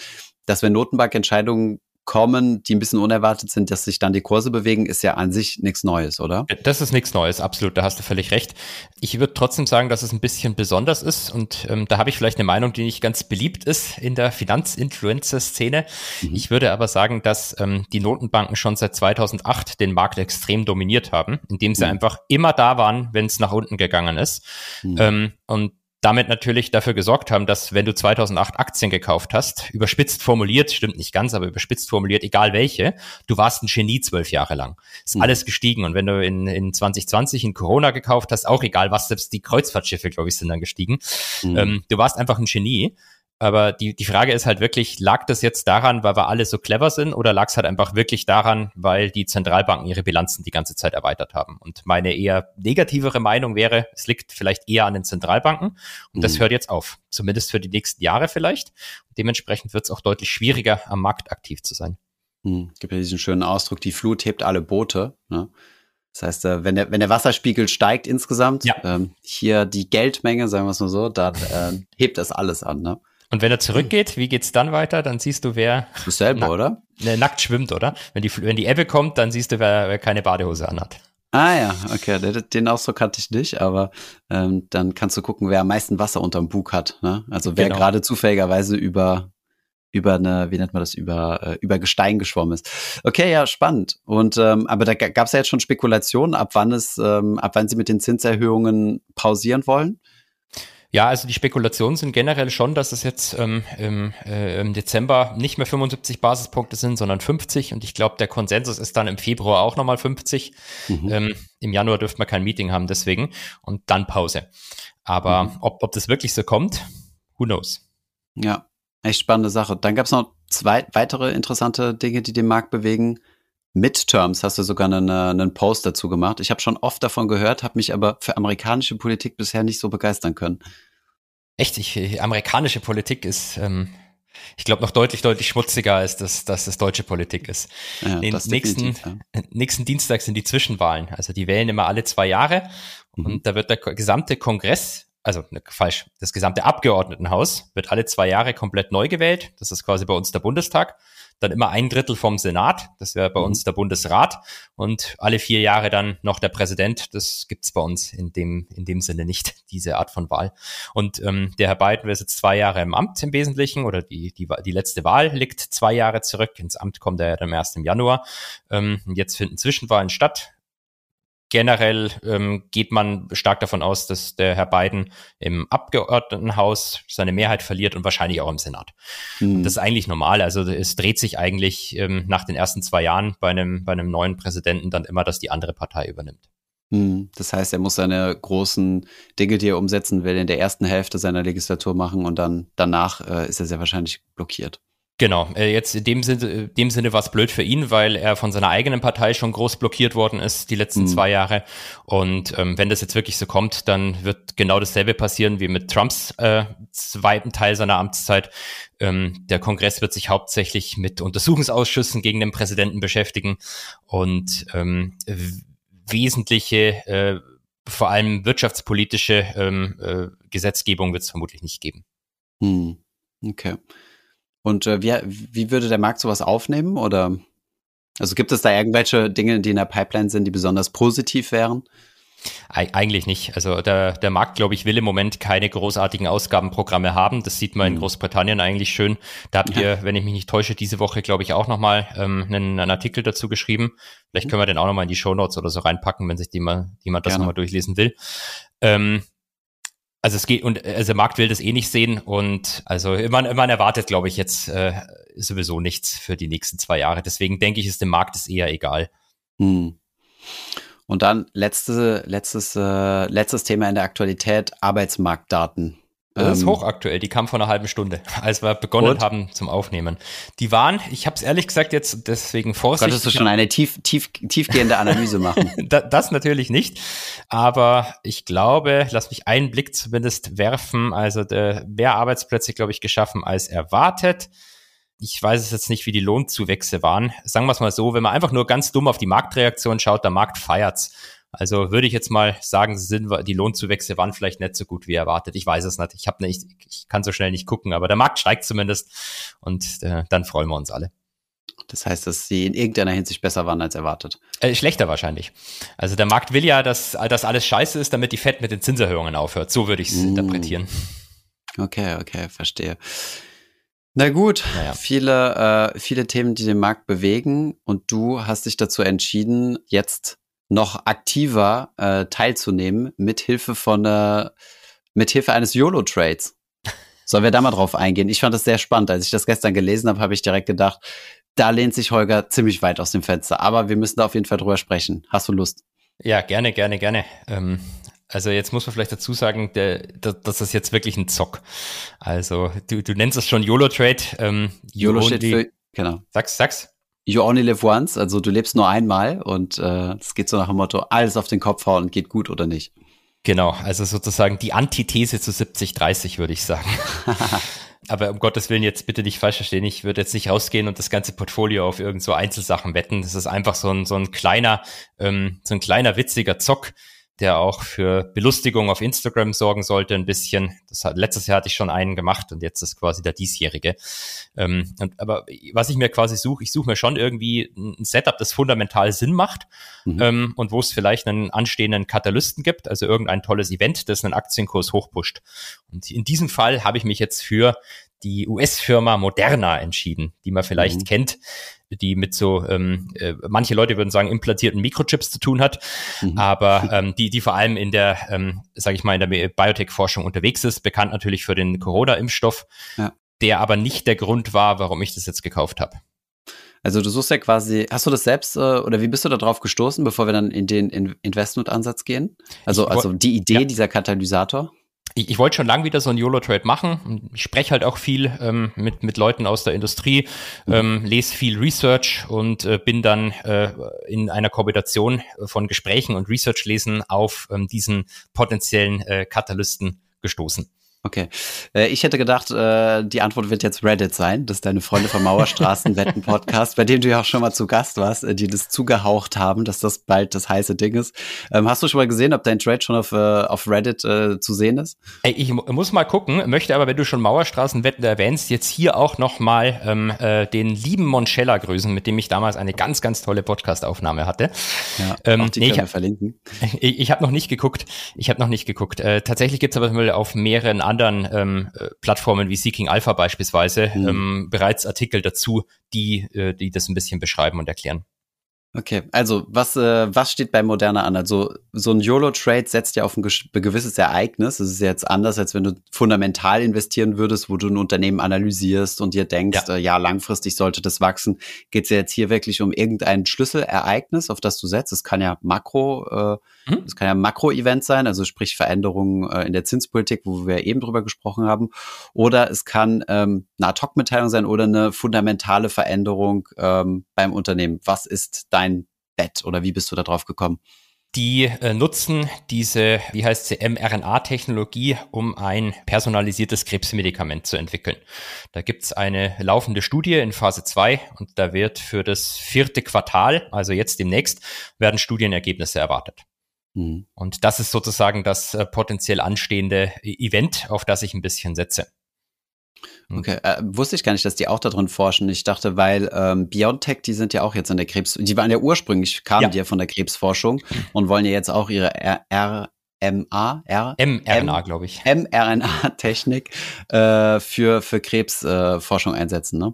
dass wenn Notenbankentscheidungen kommen, die ein bisschen unerwartet sind, dass sich dann die Kurse bewegen, ist ja an sich nichts Neues, oder? Das ist nichts Neues, absolut, da hast du völlig recht. Ich würde trotzdem sagen, dass es ein bisschen besonders ist und ähm, da habe ich vielleicht eine Meinung, die nicht ganz beliebt ist in der Finanzinfluencer-Szene. Mhm. Ich würde aber sagen, dass ähm, die Notenbanken schon seit 2008 den Markt extrem dominiert haben, indem sie mhm. einfach immer da waren, wenn es nach unten gegangen ist. Mhm. Ähm, und damit natürlich dafür gesorgt haben, dass wenn du 2008 Aktien gekauft hast, überspitzt formuliert, stimmt nicht ganz, aber überspitzt formuliert, egal welche, du warst ein Genie zwölf Jahre lang. Ist mhm. alles gestiegen. Und wenn du in, in 2020 in Corona gekauft hast, auch egal was, selbst die Kreuzfahrtschiffe, glaube ich, sind dann gestiegen. Mhm. Ähm, du warst einfach ein Genie. Aber die, die Frage ist halt wirklich, lag das jetzt daran, weil wir alle so clever sind oder lag es halt einfach wirklich daran, weil die Zentralbanken ihre Bilanzen die ganze Zeit erweitert haben? Und meine eher negativere Meinung wäre, es liegt vielleicht eher an den Zentralbanken und mhm. das hört jetzt auf. Zumindest für die nächsten Jahre vielleicht. Und dementsprechend wird es auch deutlich schwieriger, am Markt aktiv zu sein. Mhm. Gibt ja diesen schönen Ausdruck, die Flut hebt alle Boote. Ne? Das heißt, äh, wenn der, wenn der Wasserspiegel steigt insgesamt, ja. ähm, hier die Geldmenge, sagen wir es mal so, dann äh, hebt das alles an. Ne? Und wenn er zurückgeht, wie geht's dann weiter? Dann siehst du, wer du selber, oder? Ne, nackt schwimmt, oder? Wenn die, wenn die Ebbe kommt, dann siehst du, wer, wer keine Badehose anhat. Ah ja, okay, den Ausdruck kannte ich nicht, aber ähm, dann kannst du gucken, wer am meisten Wasser unterm Bug hat. Ne? Also wer genau. gerade zufälligerweise über über eine, wie nennt man das, über, äh, über Gestein geschwommen ist. Okay, ja, spannend. Und ähm, aber da gab es ja jetzt schon Spekulationen, ab wann es, ähm, ab wann sie mit den Zinserhöhungen pausieren wollen. Ja, also die Spekulationen sind generell schon, dass es jetzt ähm, im, äh, im Dezember nicht mehr 75 Basispunkte sind, sondern 50. Und ich glaube, der Konsensus ist dann im Februar auch nochmal 50. Mhm. Ähm, Im Januar dürfte man kein Meeting haben, deswegen. Und dann Pause. Aber mhm. ob, ob das wirklich so kommt, who knows? Ja, echt spannende Sache. Dann gab es noch zwei weitere interessante Dinge, die den Markt bewegen. Midterms hast du sogar einen, einen Post dazu gemacht. Ich habe schon oft davon gehört, habe mich aber für amerikanische Politik bisher nicht so begeistern können. Echt, ich, amerikanische Politik ist, ähm, ich glaube, noch deutlich, deutlich schmutziger als das, dass das deutsche Politik ist. Ja, Den nächsten, ja. nächsten Dienstag sind die Zwischenwahlen. Also die wählen immer alle zwei Jahre mhm. und da wird der gesamte Kongress, also ne, falsch, das gesamte Abgeordnetenhaus wird alle zwei Jahre komplett neu gewählt. Das ist quasi bei uns der Bundestag dann immer ein Drittel vom Senat, das wäre bei mhm. uns der Bundesrat und alle vier Jahre dann noch der Präsident. Das gibt's bei uns in dem, in dem Sinne nicht, (laughs) diese Art von Wahl. Und ähm, der Herr Biden ist jetzt zwei Jahre im Amt im Wesentlichen oder die, die, die letzte Wahl liegt zwei Jahre zurück. Ins Amt kommt er ja dann erst im Januar. Ähm, jetzt finden Zwischenwahlen statt generell ähm, geht man stark davon aus, dass der Herr Biden im Abgeordnetenhaus seine Mehrheit verliert und wahrscheinlich auch im Senat. Mhm. Das ist eigentlich normal. Also es dreht sich eigentlich ähm, nach den ersten zwei Jahren bei einem, bei einem neuen Präsidenten dann immer, dass die andere Partei übernimmt. Mhm. Das heißt, er muss seine großen Dinge, die er umsetzen will, in der ersten Hälfte seiner Legislatur machen und dann danach äh, ist er sehr wahrscheinlich blockiert. Genau, äh, jetzt in dem Sinne, dem Sinne war es blöd für ihn, weil er von seiner eigenen Partei schon groß blockiert worden ist die letzten mhm. zwei Jahre. Und ähm, wenn das jetzt wirklich so kommt, dann wird genau dasselbe passieren wie mit Trumps äh, zweiten Teil seiner Amtszeit. Ähm, der Kongress wird sich hauptsächlich mit Untersuchungsausschüssen gegen den Präsidenten beschäftigen und ähm, wesentliche, äh, vor allem wirtschaftspolitische ähm, äh, Gesetzgebung wird es vermutlich nicht geben. Mhm. Okay. Und äh, wie, wie würde der Markt sowas aufnehmen? Oder also gibt es da irgendwelche Dinge, die in der Pipeline sind, die besonders positiv wären? Eigentlich nicht. Also der, der Markt, glaube ich, will im Moment keine großartigen Ausgabenprogramme haben. Das sieht man in mhm. Großbritannien eigentlich schön. Da habt ihr, wenn ich mich nicht täusche, diese Woche, glaube ich, auch nochmal ähm, einen, einen Artikel dazu geschrieben. Vielleicht mhm. können wir den auch nochmal in die Show Notes oder so reinpacken, wenn sich die mal, jemand das nochmal durchlesen will. Ähm, also es geht und also der Markt will das eh nicht sehen und also man, man erwartet, glaube ich, jetzt äh, sowieso nichts für die nächsten zwei Jahre. Deswegen denke ich, ist dem Markt es eher egal. Hm. Und dann letzte, letztes, äh, letztes Thema in der Aktualität, Arbeitsmarktdaten. Das ist ähm, hochaktuell, die kam vor einer halben Stunde, (laughs) als wir begonnen und? haben zum Aufnehmen. Die waren, ich habe es ehrlich gesagt jetzt deswegen vorsichtig. Konntest du schon eine tief, tief, tiefgehende Analyse machen? (laughs) das natürlich nicht, aber ich glaube, lass mich einen Blick zumindest werfen, also der, mehr Arbeitsplätze, glaube ich, geschaffen als erwartet. Ich weiß es jetzt nicht, wie die Lohnzuwächse waren. Sagen wir es mal so, wenn man einfach nur ganz dumm auf die Marktreaktion schaut, der Markt feiert's. Also würde ich jetzt mal sagen, sind die Lohnzuwächse waren vielleicht nicht so gut wie erwartet. Ich weiß es nicht. Ich habe nicht, ich kann so schnell nicht gucken, aber der Markt steigt zumindest und äh, dann freuen wir uns alle. Das heißt, dass sie in irgendeiner Hinsicht besser waren als erwartet. Äh, schlechter wahrscheinlich. Also der Markt will ja, dass, dass alles scheiße ist, damit die Fed mit den Zinserhöhungen aufhört. So würde ich es mm. interpretieren. Okay, okay, verstehe. Na gut, naja. viele, äh, viele Themen, die den Markt bewegen und du hast dich dazu entschieden, jetzt noch aktiver äh, teilzunehmen mit Hilfe von äh, mit Hilfe eines YOLO-Trades. Sollen wir da mal drauf eingehen? Ich fand das sehr spannend. Als ich das gestern gelesen habe, habe ich direkt gedacht, da lehnt sich Holger ziemlich weit aus dem Fenster. Aber wir müssen da auf jeden Fall drüber sprechen. Hast du Lust? Ja, gerne, gerne, gerne. Ähm, also jetzt muss man vielleicht dazu sagen, der, der, das ist jetzt wirklich ein Zock. Also du, du nennst es schon YOLO-Trade. Ähm, YOLO steht für, genau. Sag's, sag's. You only live once, also du lebst nur einmal und äh, es geht so nach dem Motto, alles auf den Kopf hauen, geht gut oder nicht. Genau, also sozusagen die Antithese zu 70-30, würde ich sagen. (laughs) Aber um Gottes Willen jetzt bitte nicht falsch verstehen, ich würde jetzt nicht rausgehen und das ganze Portfolio auf irgend so Einzelsachen wetten. Das ist einfach so ein, so ein kleiner, ähm, so ein kleiner witziger Zock, der auch für Belustigung auf Instagram sorgen sollte, ein bisschen. Das hat, letztes Jahr hatte ich schon einen gemacht und jetzt ist quasi der diesjährige. Ähm, und, aber was ich mir quasi suche, ich suche mir schon irgendwie ein Setup, das fundamental Sinn macht mhm. ähm, und wo es vielleicht einen anstehenden Katalysten gibt, also irgendein tolles Event, das einen Aktienkurs hochpusht. Und in diesem Fall habe ich mich jetzt für die US-Firma Moderna entschieden, die man vielleicht mhm. kennt, die mit so, ähm, äh, manche Leute würden sagen, implantierten Mikrochips zu tun hat, mhm. aber ähm, die, die vor allem in der, ähm, sage ich mal, in der Biotech-Forschung unterwegs ist, bekannt natürlich für den Corona-Impfstoff, ja. der aber nicht der Grund war, warum ich das jetzt gekauft habe. Also du suchst ja quasi, hast du das selbst äh, oder wie bist du da drauf gestoßen, bevor wir dann in den Investment-Ansatz gehen? Also, also die Idee ja. dieser Katalysator? Ich, ich wollte schon lange wieder so ein YOLO-Trade machen. Ich spreche halt auch viel ähm, mit, mit Leuten aus der Industrie, ähm, lese viel Research und äh, bin dann äh, in einer Kombination von Gesprächen und Research-Lesen auf ähm, diesen potenziellen äh, Katalysten gestoßen. Okay. Äh, ich hätte gedacht, äh, die Antwort wird jetzt Reddit sein. Das ist deine Freunde vom Mauerstraßenwetten-Podcast, (laughs) bei dem du ja auch schon mal zu Gast warst, äh, die das zugehaucht haben, dass das bald das heiße Ding ist. Ähm, hast du schon mal gesehen, ob dein Trade schon auf, auf Reddit äh, zu sehen ist? Ey, ich muss mal gucken, möchte aber, wenn du schon Mauerstraßenwetten erwähnst, jetzt hier auch noch mal ähm, äh, den lieben Monchella grüßen, mit dem ich damals eine ganz, ganz tolle Podcast-Aufnahme hatte. Ja, ähm, die nee, ich hab, verlinken. (laughs) Ich, ich habe noch nicht geguckt. Ich habe noch nicht geguckt. Äh, tatsächlich gibt es aber mal auf mehreren anderen anderen ähm, äh, Plattformen wie Seeking Alpha beispielsweise mhm. ähm, bereits Artikel dazu, die, äh, die das ein bisschen beschreiben und erklären. Okay, also was, äh, was steht bei Moderna an? Also so ein YOLO-Trade setzt ja auf ein gewisses Ereignis. Das ist jetzt anders, als wenn du fundamental investieren würdest, wo du ein Unternehmen analysierst und dir denkst, ja, äh, ja langfristig sollte das wachsen. Geht es ja jetzt hier wirklich um irgendein Schlüsselereignis, auf das du setzt? Es kann ja Makro, äh, mhm. kann ja Makro-Event sein, also sprich Veränderungen äh, in der Zinspolitik, wo wir eben drüber gesprochen haben. Oder es kann ähm, eine Ad-Hoc-Mitteilung sein oder eine fundamentale Veränderung ähm, beim Unternehmen. Was ist dein Bett oder wie bist du da drauf gekommen? Die äh, nutzen diese, wie heißt sie, mRNA-Technologie, um ein personalisiertes Krebsmedikament zu entwickeln. Da gibt es eine laufende Studie in Phase 2 und da wird für das vierte Quartal, also jetzt demnächst, werden Studienergebnisse erwartet. Mhm. Und das ist sozusagen das äh, potenziell anstehende Event, auf das ich ein bisschen setze. Hm. Okay, äh, wusste ich gar nicht, dass die auch darin forschen. Ich dachte, weil ähm, BioNTech, die sind ja auch jetzt in der Krebs, die waren ja ursprünglich, kamen ja. die ja von der Krebsforschung und wollen ja jetzt auch ihre R, R MA, R, mRNA, glaube ich. mRNA-Technik äh, für, für Krebsforschung äh, einsetzen, ne?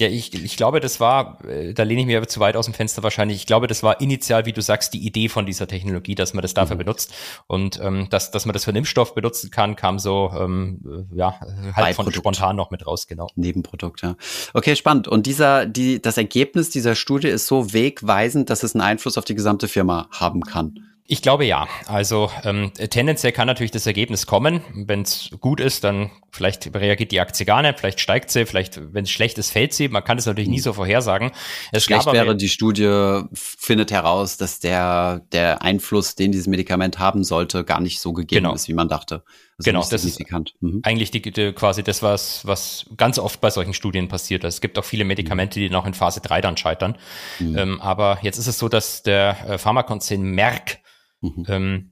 Ja, ich, ich glaube, das war, äh, da lehne ich mir aber zu weit aus dem Fenster wahrscheinlich, ich glaube, das war initial, wie du sagst, die Idee von dieser Technologie, dass man das dafür mhm. benutzt. Und ähm, dass, dass man das für Impfstoff benutzen kann, kam so ähm, äh, ja halt von spontan noch mit raus, genau. Nebenprodukt, ja. Okay, spannend. Und dieser, die, das Ergebnis dieser Studie ist so wegweisend, dass es einen Einfluss auf die gesamte Firma haben kann. Ich glaube ja. Also ähm, tendenziell kann natürlich das Ergebnis kommen. Wenn es gut ist, dann vielleicht reagiert die Aktie gar nicht, vielleicht steigt sie, vielleicht, wenn es schlecht ist, fällt sie. Man kann das natürlich nie hm. so vorhersagen. Es schlecht wäre, die Studie findet heraus, dass der, der Einfluss, den dieses Medikament haben sollte, gar nicht so gegeben genau. ist, wie man dachte. Also genau, das ist mhm. eigentlich die, die, quasi das, was, was ganz oft bei solchen Studien passiert. Also es gibt auch viele Medikamente, die noch in Phase 3 dann scheitern. Mhm. Ähm, aber jetzt ist es so, dass der äh, Pharmakonzern Merck Mhm. Ähm,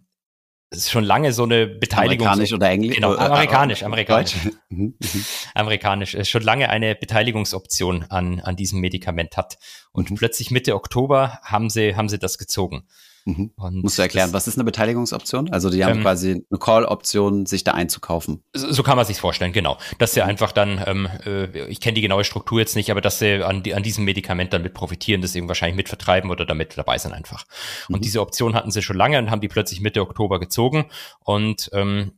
ist schon lange so eine Beteiligung. Amerikanisch oder Englisch? Genau, äh, amerikanisch, amerikanisch. (laughs) Mhm, mhm. amerikanisch, äh, schon lange eine Beteiligungsoption an, an diesem Medikament hat. Und Mhm. plötzlich Mitte Oktober haben sie, haben sie das gezogen. Mhm. Musst du erklären, was ist eine Beteiligungsoption? Also die haben Ähm, quasi eine Call-Option, sich da einzukaufen. So kann man sich vorstellen, genau. Dass sie einfach dann, ähm, äh, ich kenne die genaue Struktur jetzt nicht, aber dass sie an, die, an diesem Medikament dann mit profitieren, das eben wahrscheinlich mitvertreiben oder damit dabei sind einfach. Und Mhm. diese Option hatten sie schon lange und haben die plötzlich Mitte Oktober gezogen. Und ähm,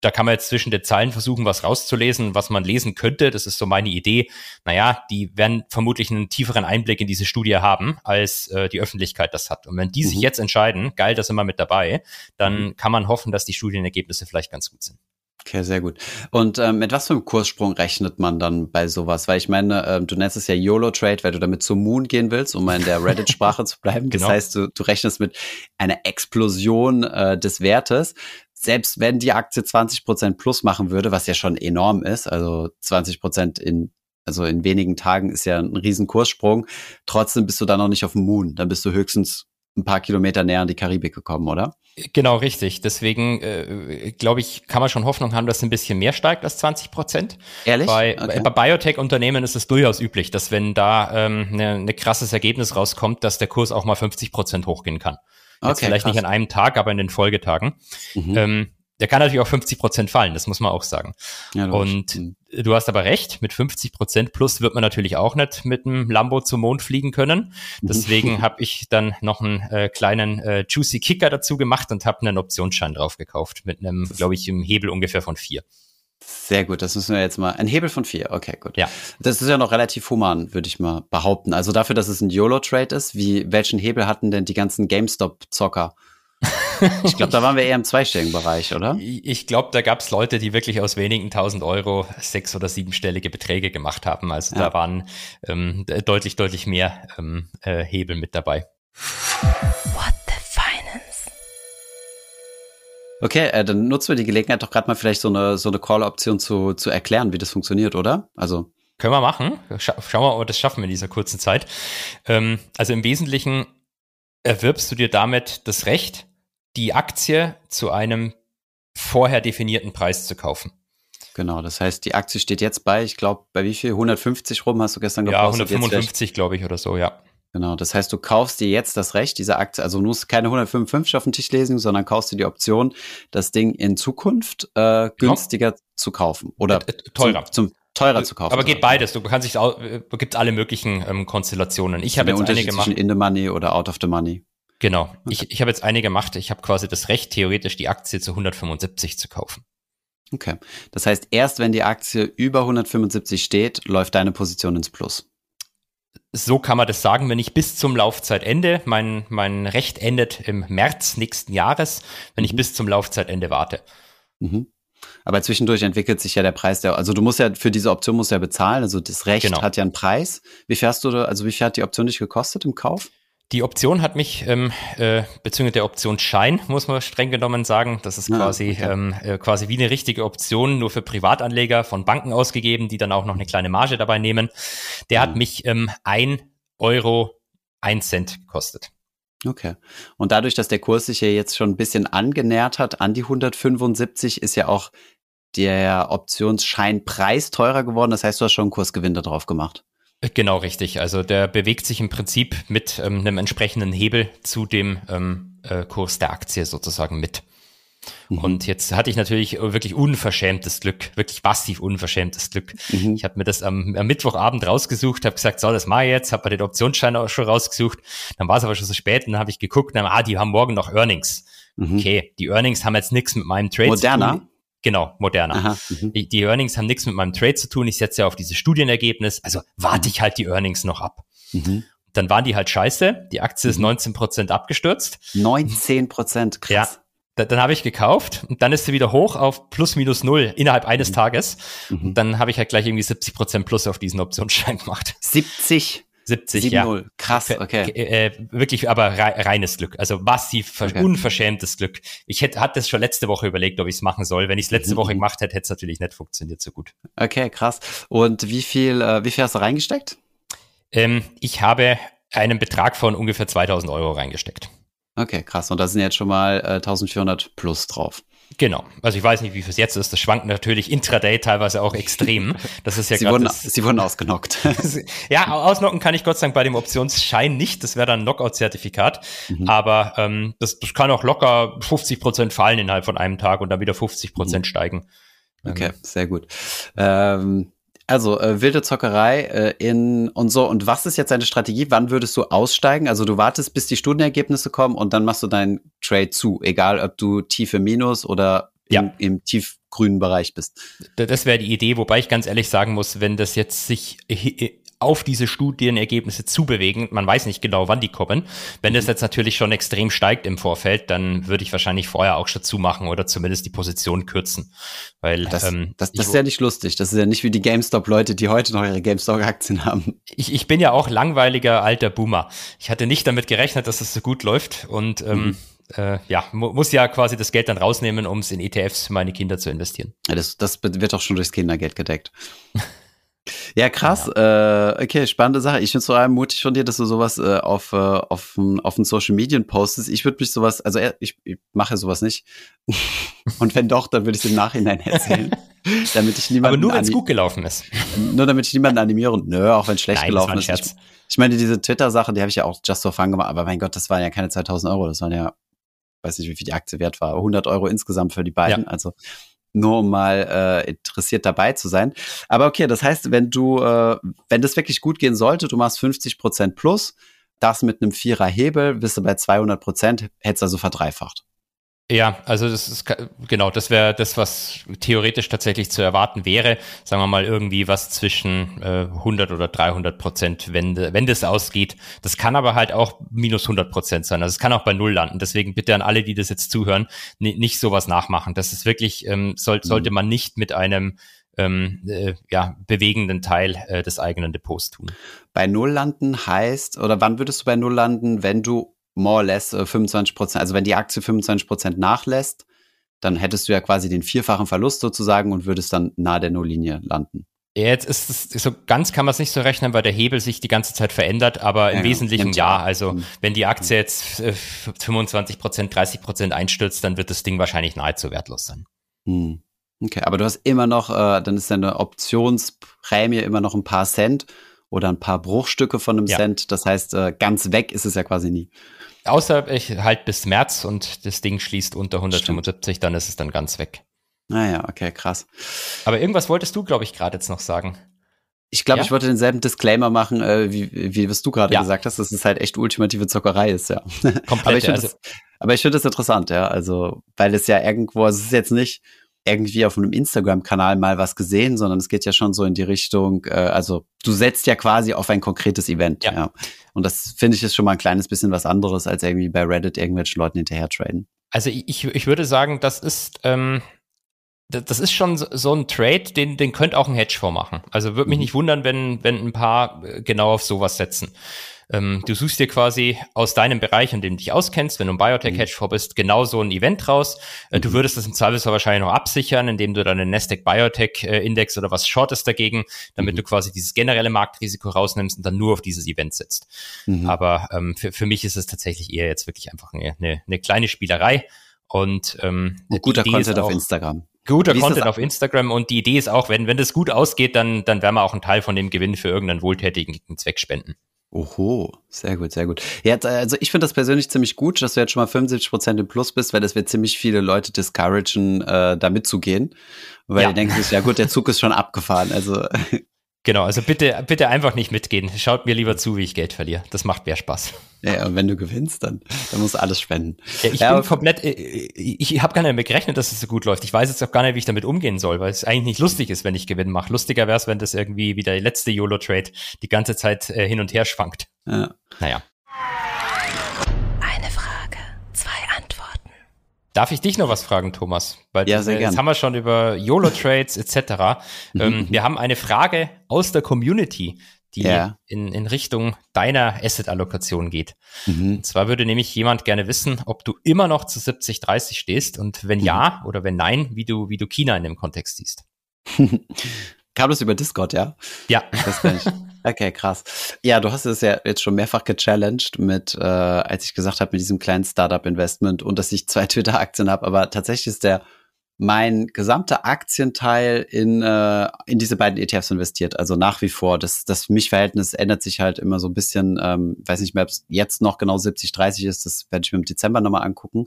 da kann man jetzt zwischen den Zeilen versuchen, was rauszulesen, was man lesen könnte. Das ist so meine Idee. Naja, die werden vermutlich einen tieferen Einblick in diese Studie haben, als äh, die Öffentlichkeit das hat. Und wenn die sich Mhm. jetzt entscheiden, geil, da sind wir mit dabei, dann kann man hoffen, dass die Studienergebnisse vielleicht ganz gut sind. Okay, sehr gut. Und ähm, mit was für einem Kurssprung rechnet man dann bei sowas? Weil ich meine, ähm, du nennst es ja YOLO-Trade, weil du damit zum Moon gehen willst, um mal in der Reddit-Sprache (laughs) zu bleiben. Das Genau. heißt, du, du rechnest mit einer Explosion äh, des Wertes. Selbst wenn die Aktie 20% plus machen würde, was ja schon enorm ist, also 20% in also in wenigen Tagen ist ja ein riesen Kurssprung, trotzdem bist du da noch nicht auf dem Moon. Dann bist du höchstens ein paar Kilometer näher an die Karibik gekommen, oder? Genau, richtig. Deswegen äh, glaube ich, kann man schon Hoffnung haben, dass es ein bisschen mehr steigt als 20 Prozent. Ehrlich? Bei, Okay. bei Biotech-Unternehmen ist es durchaus üblich, dass wenn da ähm, ne, ne krasses Ergebnis rauskommt, dass der Kurs auch mal 50 Prozent hochgehen kann. Jetzt Okay, vielleicht krass. nicht an einem Tag, aber in den Folgetagen. Mhm. Ähm, der kann natürlich auch 50 Prozent fallen, das muss man auch sagen. Ja. Und Mhm. du hast aber recht, mit 50 Prozent plus wird man natürlich auch nicht mit einem Lambo zum Mond fliegen können. Deswegen (laughs) habe ich dann noch einen äh, kleinen äh, Juicy Kicker dazu gemacht und habe einen Optionsschein drauf gekauft mit einem, glaube ich, im Hebel ungefähr von vier. Sehr gut, das müssen wir jetzt mal. Ein Hebel von vier, okay, gut. Ja. Das ist ja noch relativ human, würde ich mal behaupten. Also dafür, dass es ein YOLO-Trade ist, wie welchen Hebel hatten denn die ganzen GameStop-Zocker? (laughs) ich glaube, da waren wir eher im zweistelligen Bereich, oder? Ich glaube, da gab es Leute, die wirklich aus wenigen tausend Euro sechs- oder siebenstellige Beträge gemacht haben. Also Ja. da waren ähm, de- deutlich, deutlich mehr ähm, äh, Hebel mit dabei. What Okay, äh, dann nutzen wir die Gelegenheit doch gerade mal vielleicht so eine, so eine Call-Option zu, zu erklären, wie das funktioniert, oder? Also, Können wir machen. Scha schauen wir, ob wir das schaffen in dieser kurzen Zeit. Ähm, also im Wesentlichen erwirbst du dir damit das Recht, die Aktie zu einem vorher definierten Preis zu kaufen. genau, das heißt, die Aktie steht jetzt bei, ich glaube, bei wie viel? 150 rum, hast du gestern Ja, gepostet. Jetzt vielleicht- 155, glaube ich, oder so, ja. Genau, das heißt, du kaufst dir jetzt das Recht, diese Aktie, also du musst keine 155 auf den Tisch lesen, sondern kaufst dir die Option, das Ding in Zukunft äh, günstiger zu kaufen oder Äh, äh, teurer. Zum, zum teurer zu kaufen. Aber geht beides. Du kannst dich, äh, gibt alle möglichen ähm, Konstellationen. Ich habe jetzt eine gemacht. zwischen in the money oder out of the money. Genau. Ich, ich habe jetzt eine gemacht. Ich habe quasi das Recht, theoretisch die Aktie zu 175 zu kaufen. Okay. Das heißt, erst wenn die Aktie über 175 steht, läuft deine Position ins Plus. So kann man das sagen, wenn ich bis zum Laufzeitende, mein, mein Recht endet im März nächsten Jahres, wenn ich bis zum Laufzeitende warte. Mhm. Aber zwischendurch entwickelt sich ja der Preis der, also du musst ja für diese Option musst du ja bezahlen, also das Recht Genau. hat ja einen Preis. Wie viel hast du, also wie viel hat die Option dich gekostet im Kauf? Die Option hat mich, ähm, äh, beziehungsweise der Optionsschein, muss man streng genommen sagen, das ist Ah, quasi, okay. ähm, äh, quasi wie eine richtige Option, nur für Privatanleger von Banken ausgegeben, die dann auch noch eine kleine Marge dabei nehmen. Der hat Mhm. mich ähm, ein Euro, ein Cent gekostet. Okay. Und dadurch, dass der Kurs sich ja jetzt schon ein bisschen angenähert hat an die 175, ist ja auch der Optionsscheinpreis teurer geworden. Das heißt, du hast schon einen Kursgewinn da drauf gemacht. Genau richtig. Also der bewegt sich im Prinzip mit ähm, einem entsprechenden Hebel zu dem ähm, äh, Kurs der Aktie sozusagen mit. Mhm. Und jetzt hatte ich natürlich wirklich unverschämtes Glück, wirklich massiv unverschämtes Glück. Mhm. Ich habe mir das am, am Mittwochabend rausgesucht, habe gesagt, so, das mache ich jetzt, habe mir den Optionsschein auch schon rausgesucht. Dann war es aber schon so spät und dann habe ich geguckt, dann, ah, die haben morgen noch Earnings. Mhm. Okay, die Earnings haben jetzt nichts mit meinem Trade zu Moderna? tun. Genau, moderner. Aha. Mhm. Die, die Earnings haben nichts mit meinem Trade zu tun. Ich setze ja auf dieses Studienergebnis. Also warte ich halt die Earnings noch ab. Mhm. Dann waren die halt scheiße. Die Aktie ist Mhm. 19 Prozent abgestürzt. 19 Prozent, krass. Da, dann habe ich gekauft und dann ist sie wieder hoch auf plus minus null innerhalb eines Tages. Mhm. Und dann habe ich halt gleich irgendwie 70 Prozent plus auf diesen Optionsschein gemacht. 70, 70, 7, ja. 0. Krass, okay. Äh, wirklich aber rei reines Glück. Also massiv Okay. unverschämtes Glück. Ich hätte hatte es schon letzte Woche überlegt, ob ich es machen soll. Wenn ich es letzte. Woche (laughs) gemacht hätte, hätte es natürlich nicht funktioniert so gut. Okay, krass. Und wie viel, äh, wie viel hast du reingesteckt? Ähm, ich habe einen Betrag von ungefähr 2000 Euro reingesteckt. Okay, krass. Und da sind jetzt schon mal äh, 1400 plus drauf. Genau. Also ich weiß nicht, wie es jetzt ist. Das schwankt natürlich intraday teilweise auch extrem. Das ist ja (laughs) Sie wurden, das- sie wurden ausgenockt. (laughs) ja, ausnocken kann ich Gott sei Dank bei dem Optionsschein nicht. Das wäre dann ein Knockout-Zertifikat. Mhm. Aber ähm, das, das kann auch locker 50 Prozent fallen innerhalb von einem Tag und dann wieder 50 Prozent steigen. Okay, sehr gut. Ähm, also äh, wilde Zockerei äh, in und so. Und was ist jetzt deine Strategie? Wann würdest du aussteigen? Also du wartest, bis die Stundenergebnisse kommen und dann machst du deinen Trade zu, egal ob du tief im Minus oder im, Ja. im tiefgrünen Bereich bist. Da- Das wäre die Idee, wobei ich ganz ehrlich sagen muss, wenn das jetzt sich auf diese Studienergebnisse zubewegen, man weiß nicht genau, wann die kommen. Wenn Mhm. das jetzt natürlich schon extrem steigt im Vorfeld, dann würde ich wahrscheinlich vorher auch schon zumachen oder zumindest die Position kürzen. Weil Das, ähm, das, das ist ja nicht lustig. Das ist ja nicht wie die GameStop-Leute, die heute noch ihre GameStop-Aktien haben. ich, ich bin ja auch langweiliger alter Boomer. Ich hatte nicht damit gerechnet, dass es so gut läuft und ähm, Mhm. äh, ja, mu muss ja quasi das Geld dann rausnehmen, um es in ETFs für meine Kinder zu investieren. Ja, das, das wird auch schon durchs Kindergeld gedeckt. (laughs) Ja, krass. Äh, okay, spannende Sache. Ich finde es vor allem mutig von dir, dass du sowas äh, auf, äh, auf, auf den Social Medien postest. Ich würde mich sowas, also äh, ich, ich mache sowas nicht. (laughs) Und wenn doch, dann würde ich es im Nachhinein erzählen. (laughs) damit ich Aber niemanden nur wenn es gut gelaufen ist. nur damit ich niemanden animiere und nö, auch wenn es schlecht Nein, gelaufen ist. Ich, ich meine, diese Twitter-Sache, die habe ich ja auch just for fun gemacht, aber mein Gott, das waren ja keine 2000 Euro, das waren ja, weiß nicht, wie viel die Aktie wert war, aber 100 Euro insgesamt für die beiden, also nur um mal äh, interessiert dabei zu sein. Aber okay, das heißt, wenn du, äh, wenn das wirklich gut gehen sollte, du machst 50 Prozent plus, das mit einem Vierer Hebel, bist du bei 200 Prozent, hättest also verdreifacht. Ja, also das ist genau, das wäre das, was theoretisch tatsächlich zu erwarten wäre. Sagen wir mal irgendwie was zwischen äh, 100 oder 300 Prozent, wenn, wenn das ausgeht. Das kann aber halt auch minus 100 Prozent sein. Also es kann auch bei Null landen. Deswegen bitte an alle, die das jetzt zuhören, ni- nicht sowas nachmachen. Das ist wirklich, ähm, soll, sollte man nicht mit einem ähm, äh, ja, bewegenden Teil äh, des eigenen Depots tun. Bei Null landen heißt, oder wann würdest du bei Null landen, wenn du more or less äh, 25 Prozent, also wenn die Aktie 25 Prozent nachlässt, dann hättest du ja quasi den vierfachen Verlust sozusagen und würdest dann nahe der Nulllinie landen. Jetzt ist es so ganz kann man es nicht so rechnen, weil der Hebel sich die ganze Zeit verändert, aber im Ja, Wesentlichen ja. Also Mhm. wenn die Aktie jetzt äh, 25 Prozent, 30 Prozent einstürzt, dann wird das Ding wahrscheinlich nahezu wertlos sein. Hm. Okay, aber du hast immer noch, äh, dann ist deine Optionsprämie immer noch ein paar Cent oder ein paar Bruchstücke von einem Ja. Cent. Das heißt, äh, ganz weg ist es ja quasi nie. Außer ich halt bis März und das Ding schließt unter 175, dann ist es dann ganz weg. Naja, okay, krass. Aber irgendwas wolltest du, glaube ich, gerade jetzt noch sagen. Ich glaube, Ja? ich wollte denselben Disclaimer machen, äh, wie, wie was du gerade Ja. gesagt hast, dass es halt echt ultimative Zockerei ist, ja. Komplett. (laughs) aber ich finde also, das, aber ich finde das interessant, ja. Also, weil es ja irgendwo, also es ist jetzt nicht irgendwie auf einem Instagram-Kanal mal was gesehen, sondern es geht ja schon so in die Richtung, äh, also du setzt ja quasi auf ein konkretes Event, ja. Ja. Und das finde ich ist schon mal ein kleines bisschen was anderes, als irgendwie bei Reddit irgendwelchen Leuten hinterher traden. also ich, ich würde sagen, das ist, ähm, das, das ist schon so, ein Trade, den, den könnte auch ein Hedgefonds machen. Also würde mich Mhm. nicht wundern, wenn, wenn ein paar äh, genau auf sowas setzen. Ähm, du suchst dir quasi aus deinem Bereich, in dem du dich auskennst, wenn du ein Biotech-Hedgefonds bist, genau so ein Event raus. Äh, Du Mhm. würdest das im Zweifelsfall wahrscheinlich noch absichern, indem du dann den Nasdaq Biotech-Index oder was shortest dagegen, damit Mhm. du quasi dieses generelle Marktrisiko rausnimmst und dann nur auf dieses Event setzt. Mhm. Aber ähm, für, für mich ist es tatsächlich eher jetzt wirklich einfach eine, eine, eine kleine Spielerei. Und ähm, die guter Content ist auf auch- Instagram. Guter Content auf Instagram und die Idee ist auch, wenn, wenn das gut ausgeht, dann, dann werden wir auch einen Teil von dem Gewinn für irgendeinen wohltätigen Zweck spenden. Oho, sehr gut, sehr gut. Ja, Jetzt, also ich finde das persönlich ziemlich gut, dass du jetzt schon mal 75 Prozent im Plus bist, weil das wird ziemlich viele Leute discouragen, äh, da mitzugehen. Weil Ja. die denken sich, ja gut, der Zug ist schon abgefahren. Also (laughs) Genau, also bitte, bitte einfach nicht mitgehen. Schaut mir lieber zu, wie ich Geld verliere. Das macht mehr Spaß. ja, und wenn du gewinnst, dann, dann musst du alles spenden. Ja, ich Ja, bin komplett, äh, ich habe gar nicht mehr gerechnet, dass es so gut läuft. Ich weiß jetzt auch gar nicht, wie ich damit umgehen soll, weil es eigentlich nicht lustig ist, wenn ich Gewinn mache. Lustiger wäre es, wenn das irgendwie wie der letzte YOLO-Trade die ganze Zeit äh, hin und her schwankt. Ja. Naja. Darf ich dich noch was fragen, Thomas? Weil Ja, sehr äh, gern. Jetzt haben wir schon über YOLO-Trades etc. (laughs) ähm, wir haben eine Frage aus der Community, die Ja. in, in Richtung deiner Asset-Allokation geht. Mhm. Und zwar würde nämlich jemand gerne wissen, ob du immer noch zu 70-30 stehst und wenn Mhm. ja oder wenn nein, wie du, wie du China in dem Kontext siehst. (laughs) Kam das über Discord, ja? Ja, Das kann ich. (laughs) Okay, krass. Ja, du hast es ja jetzt schon mehrfach gechallenged mit, äh, als ich gesagt habe, mit diesem kleinen Startup-Investment und dass ich zwei (laughs) Twitter-Aktien habe, aber tatsächlich ist der mein gesamter Aktienteil in, äh, in diese beiden ETFs investiert. Also nach wie vor. Das, das Mischverhältnis ändert sich halt immer so ein bisschen. Ähm, weiß nicht mehr, ob es jetzt noch genau 70-30 ist. Das werde ich mir im Dezember nochmal angucken,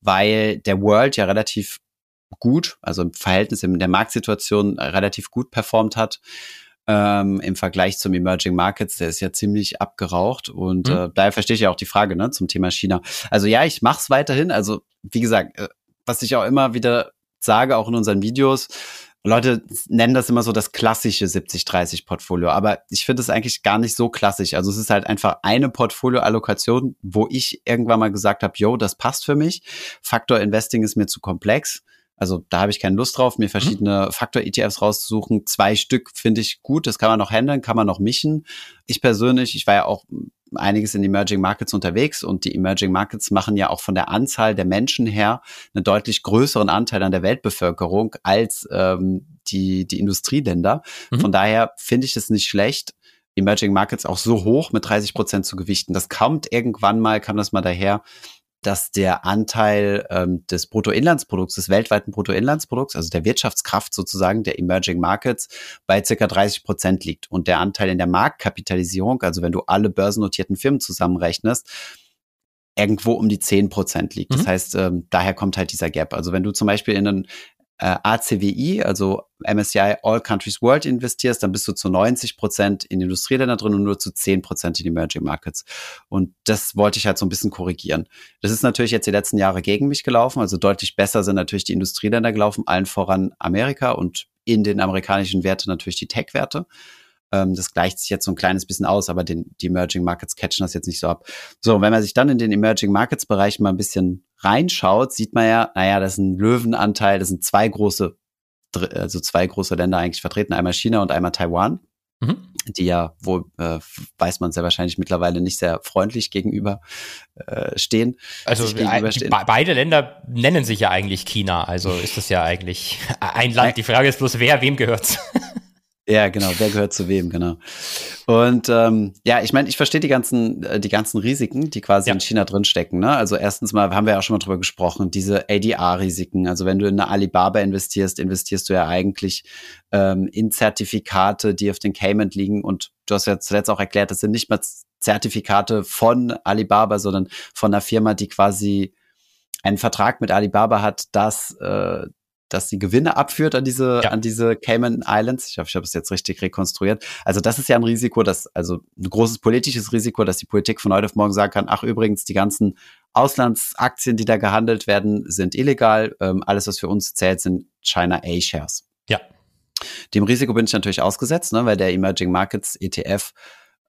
weil der World ja relativ gut, also im Verhältnis in der Marktsituation relativ gut performt hat. Ähm, im Vergleich zum Emerging Markets, der ist ja ziemlich abgeraucht und mhm. äh, daher verstehe ich ja auch die Frage ne, zum Thema China. Also ja, ich mache es weiterhin. Also wie gesagt, äh, was ich auch immer wieder sage, auch in unseren Videos, Leute nennen das immer so das klassische 70-30-Portfolio, aber ich finde es eigentlich gar nicht so klassisch. Also es ist halt einfach eine Portfolioallokation, wo ich irgendwann mal gesagt habe, yo, das passt für mich. Faktor Investing ist mir zu komplex. Also da habe ich keine Lust drauf, mir mhm. verschiedene. Faktor-ETFs rauszusuchen. Zwei Stück finde ich gut, das kann man noch handeln, kann man noch mischen. Ich persönlich, ich war ja auch einiges in Emerging Markets unterwegs und die Emerging Markets machen ja auch von der Anzahl der Menschen her einen deutlich größeren Anteil an der Weltbevölkerung als ähm, die, die Industrieländer. Mhm. Von daher finde ich es nicht schlecht, Emerging Markets auch so hoch mit 30 Prozent zu gewichten. Das kommt irgendwann mal, kam das mal daher, dass der Anteil ähm, des Bruttoinlandsprodukts, des weltweiten Bruttoinlandsprodukts, also der Wirtschaftskraft sozusagen der Emerging Markets, bei circa 30 Prozent liegt. Und der Anteil in der Marktkapitalisierung, also wenn du alle börsennotierten Firmen zusammenrechnest, irgendwo um die 10 Prozent liegt. Mhm. Das heißt, ähm, daher kommt halt dieser Gap. Also wenn du zum Beispiel in einen äh, ACWI, also MSCI All Countries World investierst, dann bist du zu 90 Prozent in Industrieländer drin und nur zu 10 Prozent in Emerging Markets. Und das wollte ich halt so ein bisschen korrigieren. Das ist natürlich jetzt die letzten Jahre gegen mich gelaufen. Also deutlich besser sind natürlich die Industrieländer gelaufen, allen voran Amerika und in den amerikanischen Werten natürlich die Tech-Werte. Ähm, das gleicht sich jetzt so ein kleines bisschen aus, aber den, die Emerging Markets catchen das jetzt nicht so ab. So, wenn man sich dann in den Emerging Markets Bereich mal ein bisschen reinschaut, sieht man ja, naja, das ist ein Löwenanteil, das sind zwei große, also zwei große Länder eigentlich vertreten, einmal China und einmal Taiwan. Mhm. die ja, wo äh, weiß man sehr wahrscheinlich mittlerweile nicht sehr freundlich gegenüber äh, stehen. Also be beide Länder nennen sich ja eigentlich China, also ist das ja eigentlich (laughs) ein Land. Die Frage ist bloß, wer wem gehört. (laughs) Ja, genau. Wer gehört zu wem, genau. Und ähm, ja, ich meine, ich verstehe die ganzen, äh, die ganzen Risiken, die quasi ja. in China drinstecken. Ne? Also erstens mal haben wir ja auch schon mal drüber gesprochen, diese ADR-Risiken. Also wenn du in eine Alibaba investierst, investierst du ja eigentlich ähm, in Zertifikate, die auf den Cayman liegen. Und du hast ja zuletzt auch erklärt, das sind nicht mal Zertifikate von Alibaba, sondern von einer Firma, die quasi einen Vertrag mit Alibaba hat, dass äh, dass die Gewinne abführt an diese, ja. an diese Cayman Islands. Ich hoffe, ich habe es jetzt richtig rekonstruiert. Also das ist ja ein Risiko, dass, also ein großes politisches Risiko, dass die Politik von heute auf morgen sagen kann, ach übrigens, die ganzen Auslandsaktien, die da gehandelt werden, sind illegal. Ähm, alles, was für uns zählt, sind China A-Shares. Ja. Dem Risiko bin ich natürlich ausgesetzt, ne, weil der Emerging Markets ETF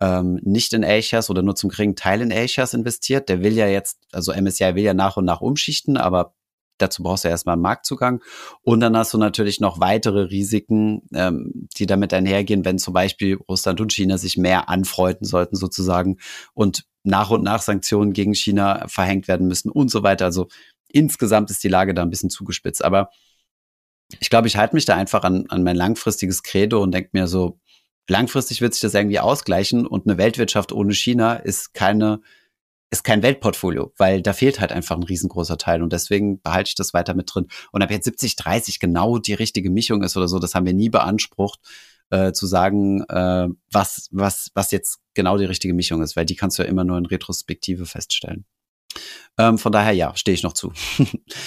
ähm, nicht in A-Shares oder nur zum geringen Teil in A-Shares investiert. Der will ja jetzt, also MSCI will ja nach und nach umschichten, aber dazu brauchst du erstmal einen Marktzugang. Und dann hast du natürlich noch weitere Risiken, ähm, die damit einhergehen, wenn zum Beispiel Russland und China sich mehr anfreunden sollten sozusagen und nach und nach Sanktionen gegen China verhängt werden müssen und so weiter. Also insgesamt ist die Lage da ein bisschen zugespitzt. Aber ich glaube, ich halte mich da einfach an, an mein langfristiges Credo und denke mir so, langfristig wird sich das irgendwie ausgleichen und eine Weltwirtschaft ohne China ist keine ist kein Weltportfolio, weil da fehlt halt einfach ein riesengroßer Teil und deswegen behalte ich das weiter mit drin. Und ob jetzt 70, 30 genau die richtige Mischung ist oder so, das haben wir nie beansprucht, äh, zu sagen, äh, was, was, was jetzt genau die richtige Mischung ist, weil die kannst du ja immer nur in Retrospektive feststellen. Ähm, von daher ja, stehe ich noch zu.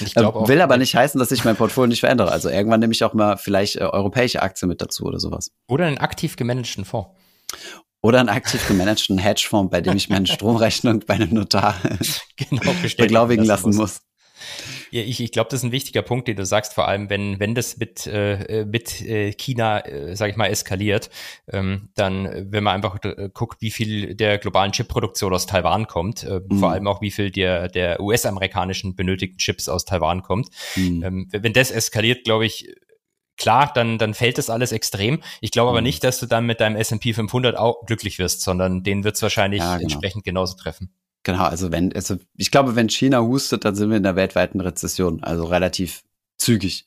Ich (laughs) ähm, auch, Will aber nicht heißen, dass ich mein Portfolio nicht verändere. Also irgendwann nehme ich auch mal vielleicht äh, europäische Aktien mit dazu oder sowas. Oder einen aktiv gemanagten Fonds. Oder einen aktiv gemanagten Hedgefonds, bei dem ich meine Stromrechnung bei einem Notar (laughs) genau, beglaubigen lassen muss. Ja, ich, ich glaube, das ist ein wichtiger Punkt, den du sagst, vor allem wenn, wenn das mit, äh, mit äh, China, äh, sage ich mal, eskaliert, ähm, dann, wenn man einfach äh, guckt, wie viel der globalen Chipproduktion aus Taiwan kommt, äh, mhm. vor allem auch wie viel der, der US-amerikanischen benötigten Chips aus Taiwan kommt. Mhm. Ähm, wenn das eskaliert, glaube ich, klar, dann, dann fällt das alles extrem. Ich glaube aber mhm. nicht, dass du dann mit deinem S&P 500 auch glücklich wirst, sondern den wird es wahrscheinlich ja, genau. entsprechend genauso treffen. Genau, also wenn, also ich glaube, wenn China hustet, dann sind wir in der weltweiten Rezession, also relativ zügig.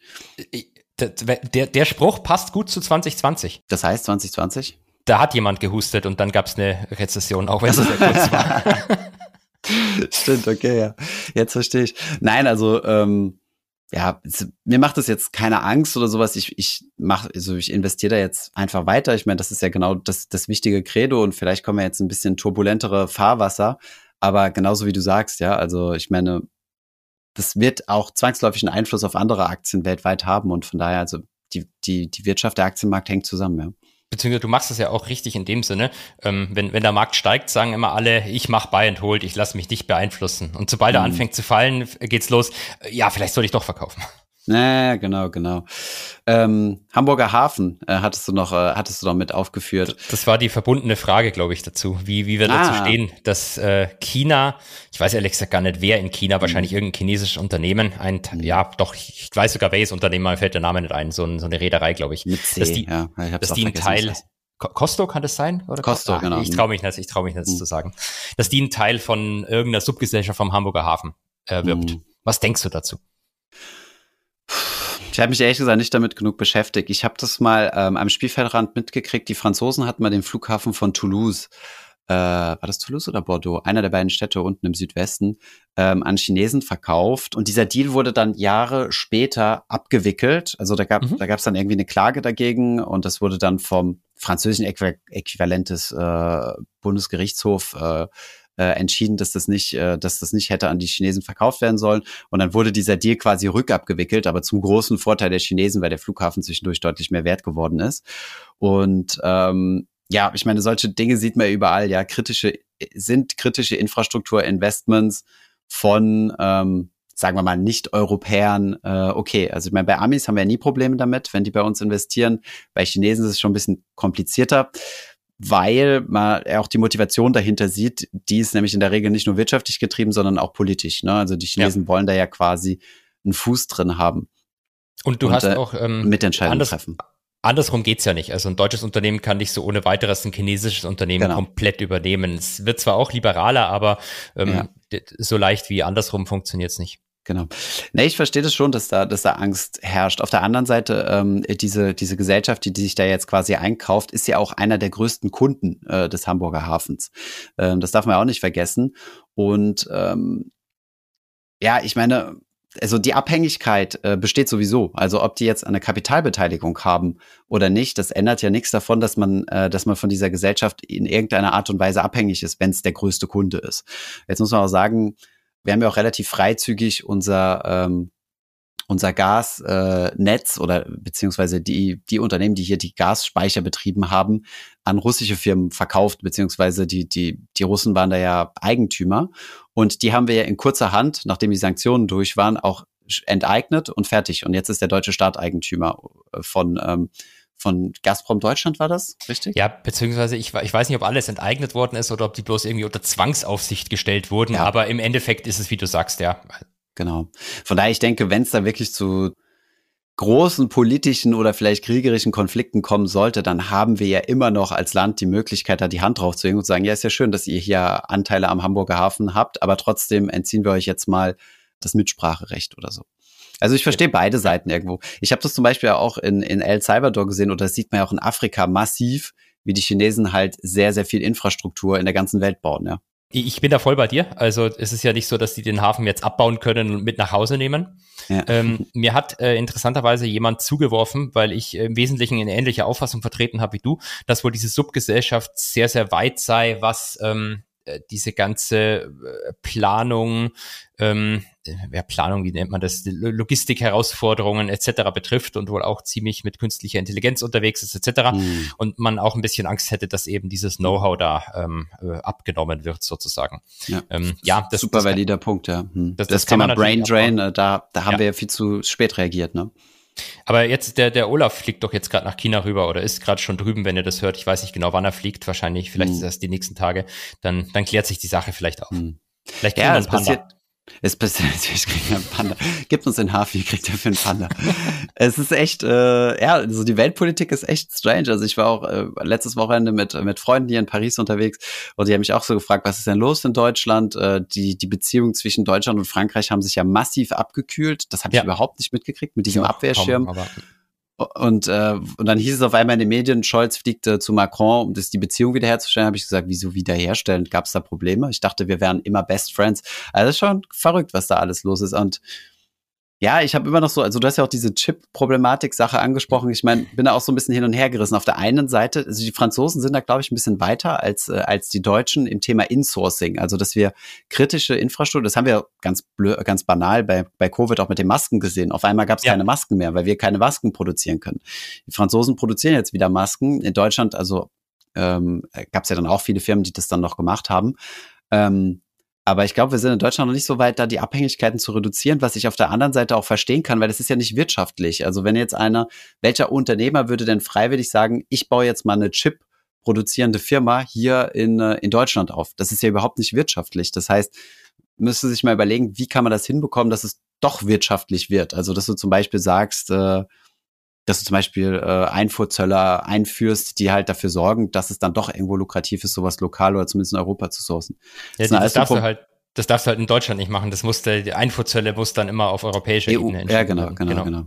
Der, der, der Spruch passt gut zu 2020. Das heißt 2020? Da hat jemand gehustet und dann gab es eine Rezession, auch wenn es sehr kurz war. (laughs) Stimmt, okay, ja. Jetzt verstehe ich. Nein, also ähm, ja, mir macht das jetzt keine Angst oder sowas. Ich, ich mache, also ich investiere da jetzt einfach weiter. Ich meine, das ist ja genau das, das wichtige Credo und vielleicht kommen wir jetzt ein bisschen turbulentere Fahrwasser. Aber genauso wie du sagst, ja, also ich meine, das wird auch zwangsläufig einen Einfluss auf andere Aktien weltweit haben und von daher, also die, die, die Wirtschaft, der Aktienmarkt hängt zusammen, ja beziehungsweise du machst das ja auch richtig in dem Sinne, ähm, wenn, wenn der Markt steigt, sagen immer alle, ich mach Buy and Hold, ich lasse mich nicht beeinflussen. Und sobald mhm. er anfängt zu fallen, geht's los, ja, vielleicht soll ich doch verkaufen. Ja, genau, genau. Ähm, Hamburger Hafen äh, hattest du noch, äh, hattest du noch mit aufgeführt. Das war die verbundene Frage, glaube ich, dazu, wie, wie wir ah. dazu stehen, dass äh, China, ich weiß ehrlich gesagt gar nicht, wer in China, mhm. wahrscheinlich irgendein chinesisches Unternehmen, ein, mhm. ja, doch, ich weiß sogar welches Unternehmen, mir fällt der Name nicht ein, so, ein, so eine Reederei, glaube ich. Mit C, dass die, ja, ich dass die ein Teil, Costo kann das sein? Oder Costo, ah, genau. Ich traue mich nicht, ich traue mich nicht mhm. zu sagen. Dass die ein Teil von irgendeiner Subgesellschaft vom Hamburger Hafen erwirbt. Mhm. Was denkst du dazu? Ich habe mich ehrlich gesagt nicht damit genug beschäftigt. Ich habe das mal ähm, am Spielfeldrand mitgekriegt. Die Franzosen hatten mal den Flughafen von Toulouse, äh, war das Toulouse oder Bordeaux? Einer der beiden Städte unten im Südwesten, ähm, an Chinesen verkauft. Und dieser Deal wurde dann Jahre später abgewickelt. Also da gab mhm. da gab's dann irgendwie eine Klage dagegen und das wurde dann vom französischen Äquivalent des äh, Bundesgerichtshof äh, äh, entschieden, dass das nicht, äh, dass das nicht hätte an die Chinesen verkauft werden sollen. Und dann wurde dieser Deal quasi rückabgewickelt, aber zum großen Vorteil der Chinesen, weil der Flughafen zwischendurch deutlich mehr wert geworden ist. Und ähm, ja, ich meine, solche Dinge sieht man überall. Ja, kritische sind kritische Infrastrukturinvestments von ähm, sagen wir mal, Nicht-Europäern äh, okay. Also ich meine, bei Amis haben wir nie Probleme damit, wenn die bei uns investieren. Bei Chinesen ist es schon ein bisschen komplizierter weil man auch die Motivation dahinter sieht, die ist nämlich in der Regel nicht nur wirtschaftlich getrieben, sondern auch politisch. Ne? Also die Chinesen ja. wollen da ja quasi einen Fuß drin haben. Und du und, hast äh, auch ähm, Mitentscheidungen anders, treffen. Andersrum geht's ja nicht. Also ein deutsches Unternehmen kann nicht so ohne weiteres ein chinesisches Unternehmen genau. komplett übernehmen. Es wird zwar auch liberaler, aber ähm, ja. so leicht wie andersrum funktioniert's nicht. Genau. Nee, ich verstehe das schon, dass da, dass da Angst herrscht. Auf der anderen Seite, ähm, diese, diese Gesellschaft, die, die sich da jetzt quasi einkauft, ist ja auch einer der größten Kunden äh, des Hamburger Hafens. Ähm, das darf man auch nicht vergessen. Und ähm, ja, ich meine, also die Abhängigkeit äh, besteht sowieso. Also ob die jetzt eine Kapitalbeteiligung haben oder nicht, das ändert ja nichts davon, dass man, äh, dass man von dieser Gesellschaft in irgendeiner Art und Weise abhängig ist, wenn es der größte Kunde ist. Jetzt muss man auch sagen, wir haben ja auch relativ freizügig unser ähm, unser Gasnetz äh, oder beziehungsweise die, die Unternehmen, die hier die Gasspeicher betrieben haben, an russische Firmen verkauft, beziehungsweise die, die, die Russen waren da ja Eigentümer. Und die haben wir ja in kurzer Hand, nachdem die Sanktionen durch waren, auch enteignet und fertig. Und jetzt ist der deutsche Staat Eigentümer äh, von, ähm, von Gazprom Deutschland war das, richtig? Ja, beziehungsweise ich, ich weiß nicht, ob alles enteignet worden ist oder ob die bloß irgendwie unter Zwangsaufsicht gestellt wurden, ja. aber im Endeffekt ist es, wie du sagst, ja. Genau. Von daher, ich denke, wenn es da wirklich zu großen politischen oder vielleicht kriegerischen Konflikten kommen sollte, dann haben wir ja immer noch als Land die Möglichkeit, da die Hand drauf zu legen und zu sagen, ja, ist ja schön, dass ihr hier Anteile am Hamburger Hafen habt, aber trotzdem entziehen wir euch jetzt mal das Mitspracherecht oder so. Also ich verstehe beide Seiten irgendwo. Ich habe das zum Beispiel auch in, in El Salvador gesehen oder das sieht man ja auch in Afrika massiv, wie die Chinesen halt sehr, sehr viel Infrastruktur in der ganzen Welt bauen, ja. Ich bin da voll bei dir. Also es ist ja nicht so, dass die den Hafen jetzt abbauen können und mit nach Hause nehmen. Ja. Ähm, mir hat äh, interessanterweise jemand zugeworfen, weil ich äh, im Wesentlichen eine ähnliche Auffassung vertreten habe wie du, dass wohl diese Subgesellschaft sehr, sehr weit sei, was ähm, äh, diese ganze äh, Planung, ähm, ja, Planung, wie nennt man das, Logistik-Herausforderungen etc. betrifft und wohl auch ziemlich mit künstlicher Intelligenz unterwegs ist etc. Mhm. Und man auch ein bisschen Angst hätte, dass eben dieses Know-how da ähm, äh, abgenommen wird sozusagen. Ja, ähm, ja das, super das valider Punkt, ja. Hm. Das, das, das Thema Brain Drain, da, da haben ja. wir ja viel zu spät reagiert, ne? Aber jetzt, der, der Olaf fliegt doch jetzt gerade nach China rüber oder ist gerade schon drüben, wenn ihr das hört. Ich weiß nicht genau, wann er fliegt. Wahrscheinlich, vielleicht hm. ist das die nächsten Tage. Dann, dann klärt sich die Sache vielleicht auf. Hm. Vielleicht ja, es passiert, es passiert, ich kriege einen Panda. Gibt uns den Hafi, kriegt er für einen Panda. es ist echt, äh, ja, also die Weltpolitik ist echt strange. Also ich war auch äh, letztes Wochenende mit, mit Freunden hier in Paris unterwegs und die haben mich auch so gefragt, was ist denn los in Deutschland? Äh, die, die Beziehungen zwischen Deutschland und Frankreich haben sich ja massiv abgekühlt. Das habe ich ja. überhaupt nicht mitgekriegt mit diesem Abwehrschirm. Kaum, Und, äh, und dann hieß es auf einmal in den Medien, Scholz fliegt äh, zu Macron, um das die Beziehung wiederherzustellen. Habe ich gesagt, wieso wiederherstellen? Gab es da Probleme? Ich dachte, wir wären immer Best Friends. Also schon verrückt, was da alles los ist. Und ja, ich habe immer noch so, also du hast ja auch diese Chip-Problematik-Sache angesprochen. Ich meine, bin da auch so ein bisschen hin und her gerissen. Auf der einen Seite, also die Franzosen sind da, glaube ich, ein bisschen weiter als, äh, als die Deutschen im Thema Insourcing. Also, dass wir kritische Infrastruktur, das haben wir ganz blö, ganz banal bei, bei Covid auch mit den Masken gesehen. Auf einmal gab es ja. keine Masken mehr, weil wir keine Masken produzieren können. Die Franzosen produzieren jetzt wieder Masken. In Deutschland, also ähm, gab es ja dann auch viele Firmen, die das dann noch gemacht haben. Ähm, aber ich glaube, wir sind in Deutschland noch nicht so weit, da die Abhängigkeiten zu reduzieren, was ich auf der anderen Seite auch verstehen kann, weil das ist ja nicht wirtschaftlich. Also wenn jetzt einer, welcher Unternehmer würde denn freiwillig sagen, ich baue jetzt mal eine Chip produzierende Firma hier in, äh, in Deutschland auf? Das ist ja überhaupt nicht wirtschaftlich. Das heißt, müsste sich mal überlegen, wie kann man das hinbekommen, dass es doch wirtschaftlich wird. Also dass du zum Beispiel sagst, äh, dass du zum Beispiel äh, Einfuhrzöller einführst, die halt dafür sorgen, dass es dann doch irgendwo lukrativ ist, sowas lokal oder zumindest in Europa zu sourcen. Ja, das, das darfst du halt das darfst du halt in Deutschland nicht machen. Das musste, die Einfuhrzölle muss dann immer auf europäischer EU, Ebene Ja, genau, genau, genau, genau.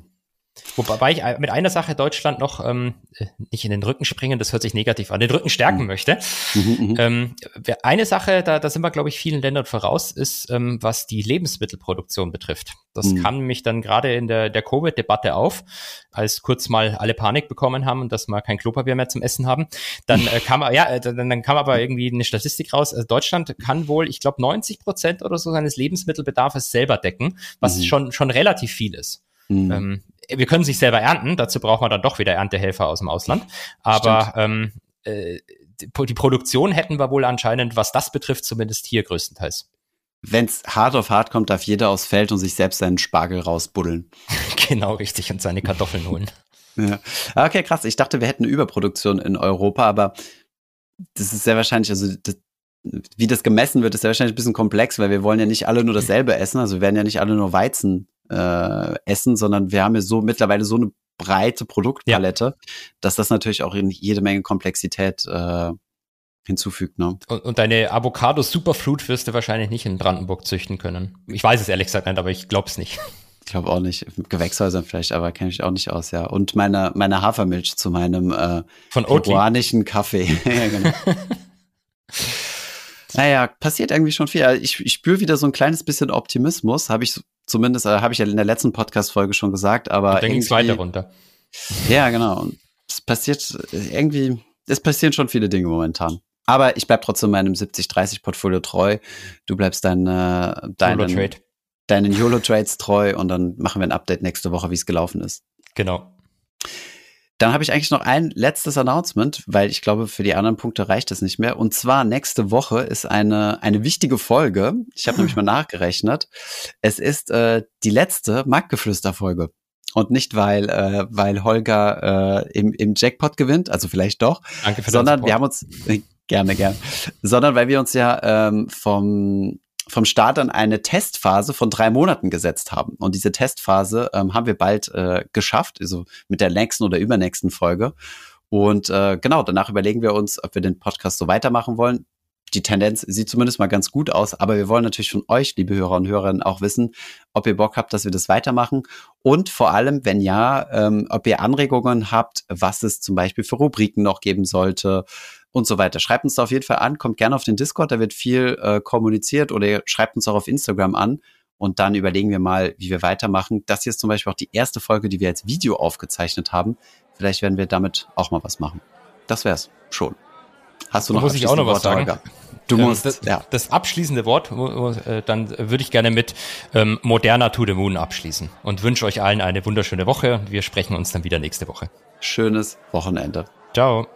Wobei ich mit einer Sache Deutschland noch ähm, nicht in den Rücken springen, das hört sich negativ an, den Rücken stärken mhm. möchte. Mhm, mhm. ähm, eine Sache, da, da sind wir, glaube ich, vielen Ländern voraus, ist, ähm, was die Lebensmittelproduktion betrifft. Das mhm. kam nämlich dann gerade in der, der Covid-Debatte auf, als kurz mal alle Panik bekommen haben und dass wir kein Klopapier mehr zum Essen haben. Dann äh, kam ja, äh, dann, dann kam aber irgendwie eine Statistik raus. Also Deutschland kann wohl, ich glaube, 90 Prozent oder so seines Lebensmittelbedarfs selber decken, was mhm. schon schon relativ viel ist. Mhm. Ähm, wir können sich selber ernten, dazu braucht man dann doch wieder Erntehelfer aus dem Ausland. Aber ähm, äh, die, die Produktion hätten wir wohl anscheinend, was das betrifft, zumindest hier größtenteils. Wenn es hart auf hart kommt, darf jeder aufs Feld und sich selbst seinen Spargel rausbuddeln. (laughs) genau, richtig, und seine Kartoffeln holen. ja. Okay, krass. Ich dachte, wir hätten eine Überproduktion in Europa, aber das ist sehr wahrscheinlich, also das, wie das gemessen wird, ist sehr wahrscheinlich ein bisschen komplex, weil wir wollen ja nicht alle nur dasselbe essen. Also wir werden ja nicht alle nur Weizen äh, essen, sondern wir haben ja so mittlerweile so eine breite Produktpalette, ja. dass das natürlich auch in jede Menge Komplexität äh, hinzufügt. Ne? Und, und deine Avocado Superfruit wirst du wahrscheinlich nicht in Brandenburg züchten können. Ich weiß es ehrlich gesagt nicht, aber ich glaube es nicht. (laughs) Ich glaube auch nicht. Gewächshäusern vielleicht, aber kenne ich auch nicht aus, ja. Und meine, meine Hafermilch zu meinem äh, Von peruanischen Kaffee. (laughs) ja, genau. (laughs) naja, passiert irgendwie schon viel. Ich, ich spüre wieder so ein kleines bisschen Optimismus, habe ich zumindest, äh, habe ich ja in der letzten Podcast-Folge schon gesagt, aber. Und dann ging es weiter runter. Ja, genau. Und es passiert irgendwie, es passieren schon viele Dinge momentan. Aber ich bleib trotzdem meinem 70-30-Portfolio treu. Du bleibst dein, äh, deinen, YOLO deinen YOLO-Trades treu und dann machen wir ein Update nächste Woche, wie es gelaufen ist. Genau. Dann habe ich eigentlich noch ein letztes Announcement, weil ich glaube, für die anderen Punkte reicht es nicht mehr. Und zwar nächste Woche ist eine, eine wichtige Folge. Ich habe nämlich (laughs) mal nachgerechnet. Es ist äh, die letzte Marktgeflüster-Folge. Und nicht, weil, äh, weil Holger äh, im, im Jackpot gewinnt, also vielleicht doch, Danke für sondern wir haben uns, äh, gerne, gerne, sondern weil wir uns ja ähm, vom vom Start an eine Testphase von drei Monaten gesetzt haben. Und diese Testphase ähm, haben wir bald äh, geschafft, also mit der nächsten oder übernächsten Folge. Und äh, genau, danach überlegen wir uns, ob wir den Podcast so weitermachen wollen. Die Tendenz sieht zumindest mal ganz gut aus, aber wir wollen natürlich von euch, liebe Hörer und Hörerinnen, auch wissen, ob ihr Bock habt, dass wir das weitermachen und vor allem, wenn ja, ähm, ob ihr Anregungen habt, was es zum Beispiel für Rubriken noch geben sollte, und so weiter. Schreibt uns da auf jeden Fall an, kommt gerne auf den Discord, da wird viel äh, kommuniziert oder ihr schreibt uns auch auf Instagram an und dann überlegen wir mal, wie wir weitermachen. Das hier ist zum Beispiel auch die erste Folge, die wir als Video aufgezeichnet haben. Vielleicht werden wir damit auch mal was machen. Das wär's schon. Hast du noch muss ich auch noch was sagen? Holger? Du musst, das, ja. das abschließende Wort, äh, dann würde ich gerne mit ähm, moderner To the Moon abschließen und wünsche euch allen eine wunderschöne Woche. Wir sprechen uns dann wieder nächste Woche. Schönes Wochenende. Ciao.